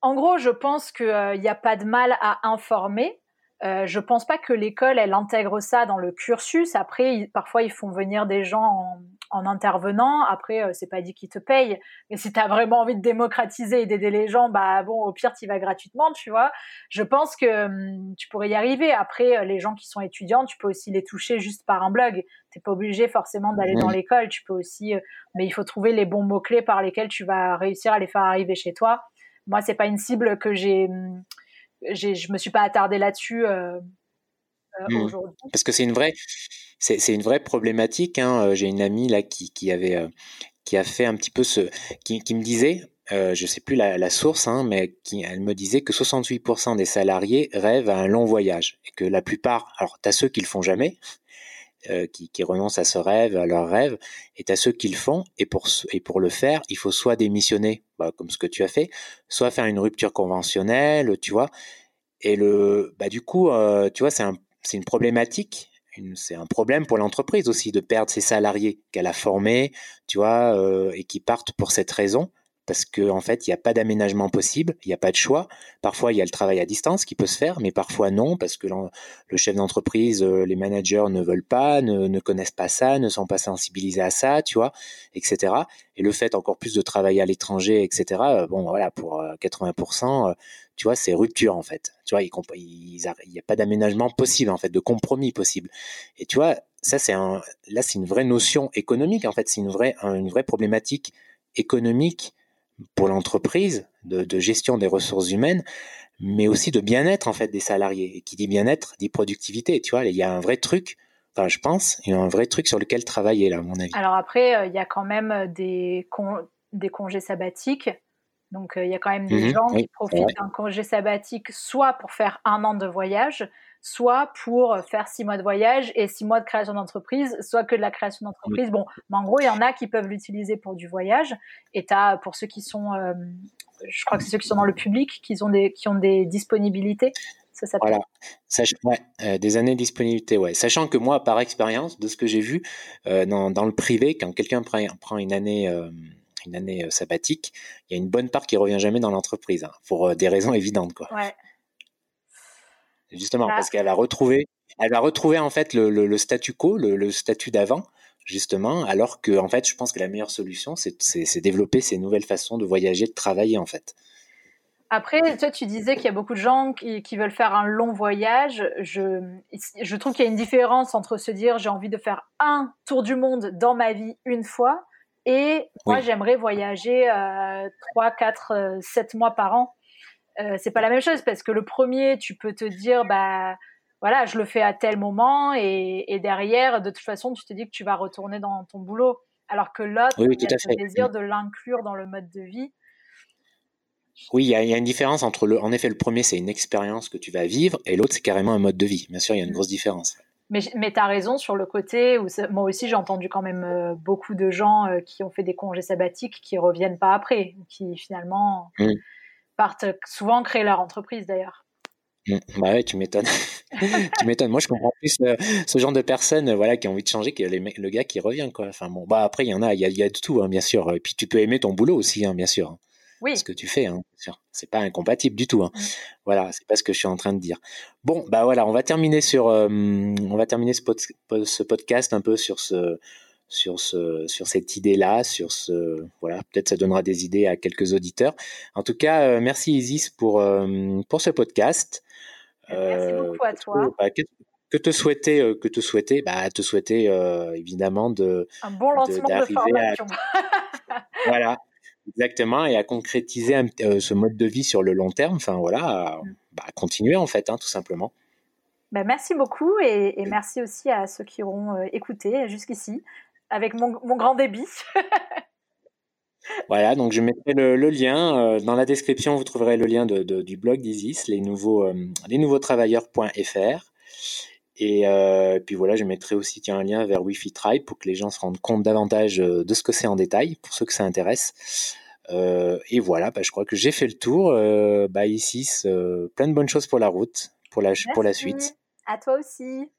en gros je pense qu'il n'y a pas de mal à informer euh, je pense pas que l'école elle intègre ça dans le cursus. Après, parfois ils font venir des gens en, en intervenant. Après, euh, c'est pas dit qu'ils te payent, mais si tu as vraiment envie de démocratiser et d'aider les gens, bah bon, au pire tu vas gratuitement, tu vois. Je pense que hum, tu pourrais y arriver. Après, euh, les gens qui sont étudiants, tu peux aussi les toucher juste par un blog. T'es pas obligé forcément d'aller dans l'école. Tu peux aussi, euh, mais il faut trouver les bons mots clés par lesquels tu vas réussir à les faire arriver chez toi. Moi, c'est pas une cible que j'ai hum, je me suis pas attardée là-dessus euh, mmh. aujourd'hui. Parce que c'est une vraie, c'est une vraie problématique. Hein. J'ai une amie là qui, qui avait, qui a fait un petit peu ce, qui, qui me disait, euh, je sais plus la, source, hein, mais qui, elle me disait que 68% des salariés rêvent à un long voyage et que la plupart, alors tu as ceux qui le font jamais, euh, qui, qui, renoncent à ce rêve, à leur rêve, et tu as ceux qui le font, et pour, et pour le faire, il faut soit démissionner, bah, comme ce que tu as fait, soit faire une rupture conventionnelle, tu vois. Et le, bah, du coup, euh, tu vois, c'est un, une problématique c'est un problème pour l'entreprise aussi de perdre ses salariés qu'elle a formés, tu vois, euh, et qui partent pour cette raison parce qu'en en fait, il n'y a pas d'aménagement possible, il n'y a pas de choix. Parfois, il y a le travail à distance qui peut se faire, mais parfois non, parce que le chef d'entreprise, euh, les managers ne veulent pas, ne, connaissent pas ça, ne sont pas sensibilisés à ça, tu vois, etc. Et le fait encore plus de travailler à l'étranger, etc. Euh, bon, voilà, pour 80%, euh, tu vois, c'est rupture en fait. Tu vois, il n'y a pas d'aménagement possible en fait, de compromis possible. Et tu vois, ça c'est là c'est une vraie notion économique en fait, c'est une vraie, une vraie problématique économique pour l'entreprise, de, gestion des ressources humaines, mais aussi de bien-être en fait des salariés. Et qui dit bien-être dit productivité. Tu vois, il y a un vrai truc. Enfin, je pense, il y a un vrai truc sur lequel travailler là, à mon avis. Alors après, euh, il y a quand même des, des congés sabbatiques. Donc euh, il y a quand même des gens qui profitent d'un congé sabbatique soit pour faire un an de voyage, soit pour faire six mois de voyage et six mois de création d'entreprise, soit que de la création d'entreprise. Bon, mais en gros, il y en a qui peuvent l'utiliser pour du voyage. Et as, pour ceux qui sont, euh, je crois que c'est ceux qui sont dans le public, qui ont des, qui ont des disponibilités. Ça voilà, ouais, euh, des années de disponibilité, ouais. Sachant que moi, par expérience, de ce que j'ai vu euh, dans, dans, le privé, quand quelqu'un prend, prend, une année une année sabbatique, il y a une bonne part qui revient jamais dans l'entreprise, hein, pour des raisons évidentes, quoi. Ouais. Justement, parce qu'elle a retrouvé, elle va retrouver en fait le, le, statu quo, le, statut d'avant, justement, alors que en fait, je pense que la meilleure solution, c'est développer ces nouvelles façons de voyager, de travailler en fait. Après, toi, tu disais qu'il y a beaucoup de gens qui, qui, veulent faire un long voyage. Je, je trouve qu'il y a une différence entre se dire j'ai envie de faire un tour du monde dans ma vie une fois et moi, j'aimerais voyager euh, 3, 4, 7 mois par an. Euh, c'est pas la même chose parce que le premier, tu peux te dire, bah voilà, je le fais à tel moment et, derrière, de toute façon, tu te dis que tu vas retourner dans ton boulot. Alors que l'autre, il y a le désir de l'inclure dans le mode de vie. Oui, il y, a, une différence entre le. En effet, le premier, c'est une expérience que tu vas vivre et l'autre, c'est carrément un mode de vie. Bien sûr, il y a une grosse différence. Mais, mais tu as raison sur le côté où moi aussi, j'ai entendu quand même euh, beaucoup de gens euh, qui ont fait des congés sabbatiques qui reviennent pas après, qui finalement. Mmh partent souvent créer leur entreprise d'ailleurs. Mmh, bah ouais, tu m'étonnes. tu m'étonnes. Moi, je comprends plus euh, ce genre de personnes, voilà, qui ont envie de changer que les, le gars qui revient, quoi. Enfin bon, bah après, il y en a, il y a, y a, de tout, hein, bien sûr. Et puis tu peux aimer ton boulot aussi, hein, bien sûr. Oui. Ce que tu fais, hein. C'est pas incompatible du tout. Hein. Mmh. Voilà, c'est pas ce que je suis en train de dire. Bon, bah voilà, on va terminer sur, euh, on va terminer ce, ce podcast un peu sur ce sur, ce, sur cette idée-là, sur ce, voilà, peut-être ça donnera des idées à quelques auditeurs. En tout cas, euh, merci Isis pour, euh, pour ce podcast. Merci euh, beaucoup à toi. Bah, que, te souhaiter, que te souhaiter, bah, te souhaiter évidemment de un bon lancement de, formation. voilà, exactement, et à concrétiser ce mode de vie sur le long terme. Enfin voilà, à, mm. bah, continuer en fait, hein, tout simplement. Bah, merci beaucoup et, et, merci aussi à ceux qui auront écouté jusqu'ici avec mon, grand débit. Voilà, donc je mettrai le, lien euh, dans la description. Vous trouverez le lien du blog d'Isis, les nouveaux, euh, les nouveaux travailleurs.fr. Et euh, puis voilà, je mettrai aussi tiens, un lien vers Wi-Fi Tribe pour que les gens se rendent compte davantage de ce que c'est en détail, pour ceux que ça intéresse. et voilà, bah, je crois que j'ai fait le tour. bah, Isis, plein de bonnes choses pour la route, pour la, pour la suite. À toi aussi.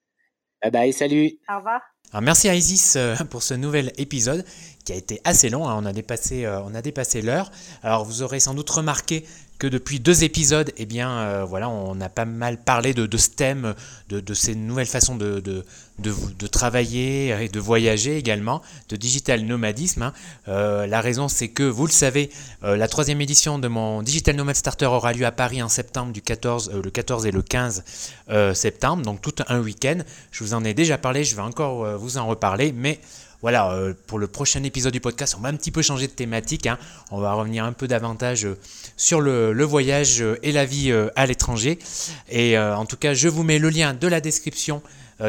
Bye bye, salut. Au revoir. Alors merci à Isis euh, pour ce nouvel épisode qui a été assez long, hein. on a dépassé, euh, on a dépassé l'heure. Alors vous aurez sans doute remarqué que depuis deux épisodes, eh bien, euh, voilà, on a pas mal parlé de, ce thème, de, ces nouvelles façons de, de, travailler et de voyager également, de digital nomadisme. Hein. Euh, la raison, c'est que, vous le savez, euh, la troisième édition de mon Digital Nomad Starter aura lieu à Paris en septembre, du 14, le 14 et le 15 septembre, donc tout un week-end. Je vous en ai déjà parlé, je vais encore vous en reparler, mais voilà, euh, pour le prochain épisode du podcast, on va un petit peu changer de thématique. Hein. On va revenir un peu davantage euh, sur le, voyage euh, et la vie à l'étranger. Et en tout cas, je vous mets le lien de la description.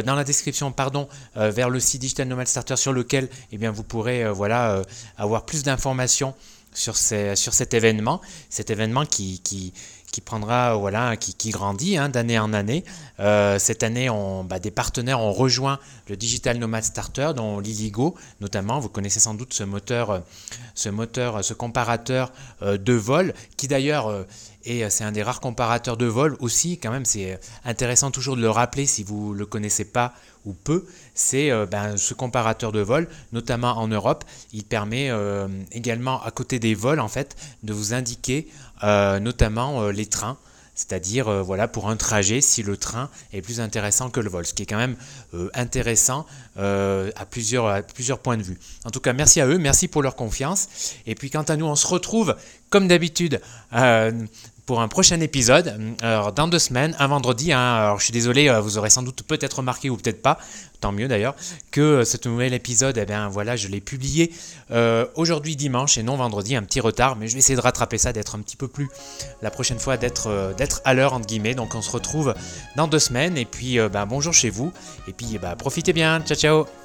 dans la description, pardon, vers le site Digital Nomad Starter sur lequel eh bien, vous pourrez voilà, avoir plus d'informations sur, cet événement, cet événement qui, qui prendra, voilà, qui, qui grandit hein, d'année en année. Euh, cette année, on, bah, des partenaires ont rejoint le Digital Nomad Starter, dont Liligo notamment. Vous connaissez sans doute ce moteur, ce moteur, ce comparateur euh, de vol, qui d'ailleurs euh, et c'est un des rares comparateurs de vol aussi. Quand même, c'est intéressant toujours de le rappeler si vous le connaissez pas ou peu. C'est ben, ce comparateur de vol, notamment en Europe. Il permet également, à côté des vols, en fait, de vous indiquer euh, notamment euh, les trains c'est-à-dire euh, voilà pour un trajet si le train est plus intéressant que le vol, ce qui est quand même intéressant à, plusieurs, à plusieurs points de vue. En tout cas, merci à eux, merci pour leur confiance. Et puis quant à nous, on se retrouve comme d'habitude pour un prochain épisode. Alors, dans deux semaines, un vendredi. Hein. alors, je suis désolé, euh, vous aurez sans doute peut-être remarqué ou peut-être pas, tant mieux d'ailleurs, que euh, ce nouvel épisode, eh bien voilà, je l'ai publié euh, aujourd'hui dimanche et non vendredi, un petit retard, mais je vais essayer de rattraper ça, d'être un petit peu plus la prochaine fois, d'être à l'heure entre guillemets. Donc, on se retrouve dans deux semaines et puis ben, bonjour chez vous et puis ben, profitez bien. Ciao ciao.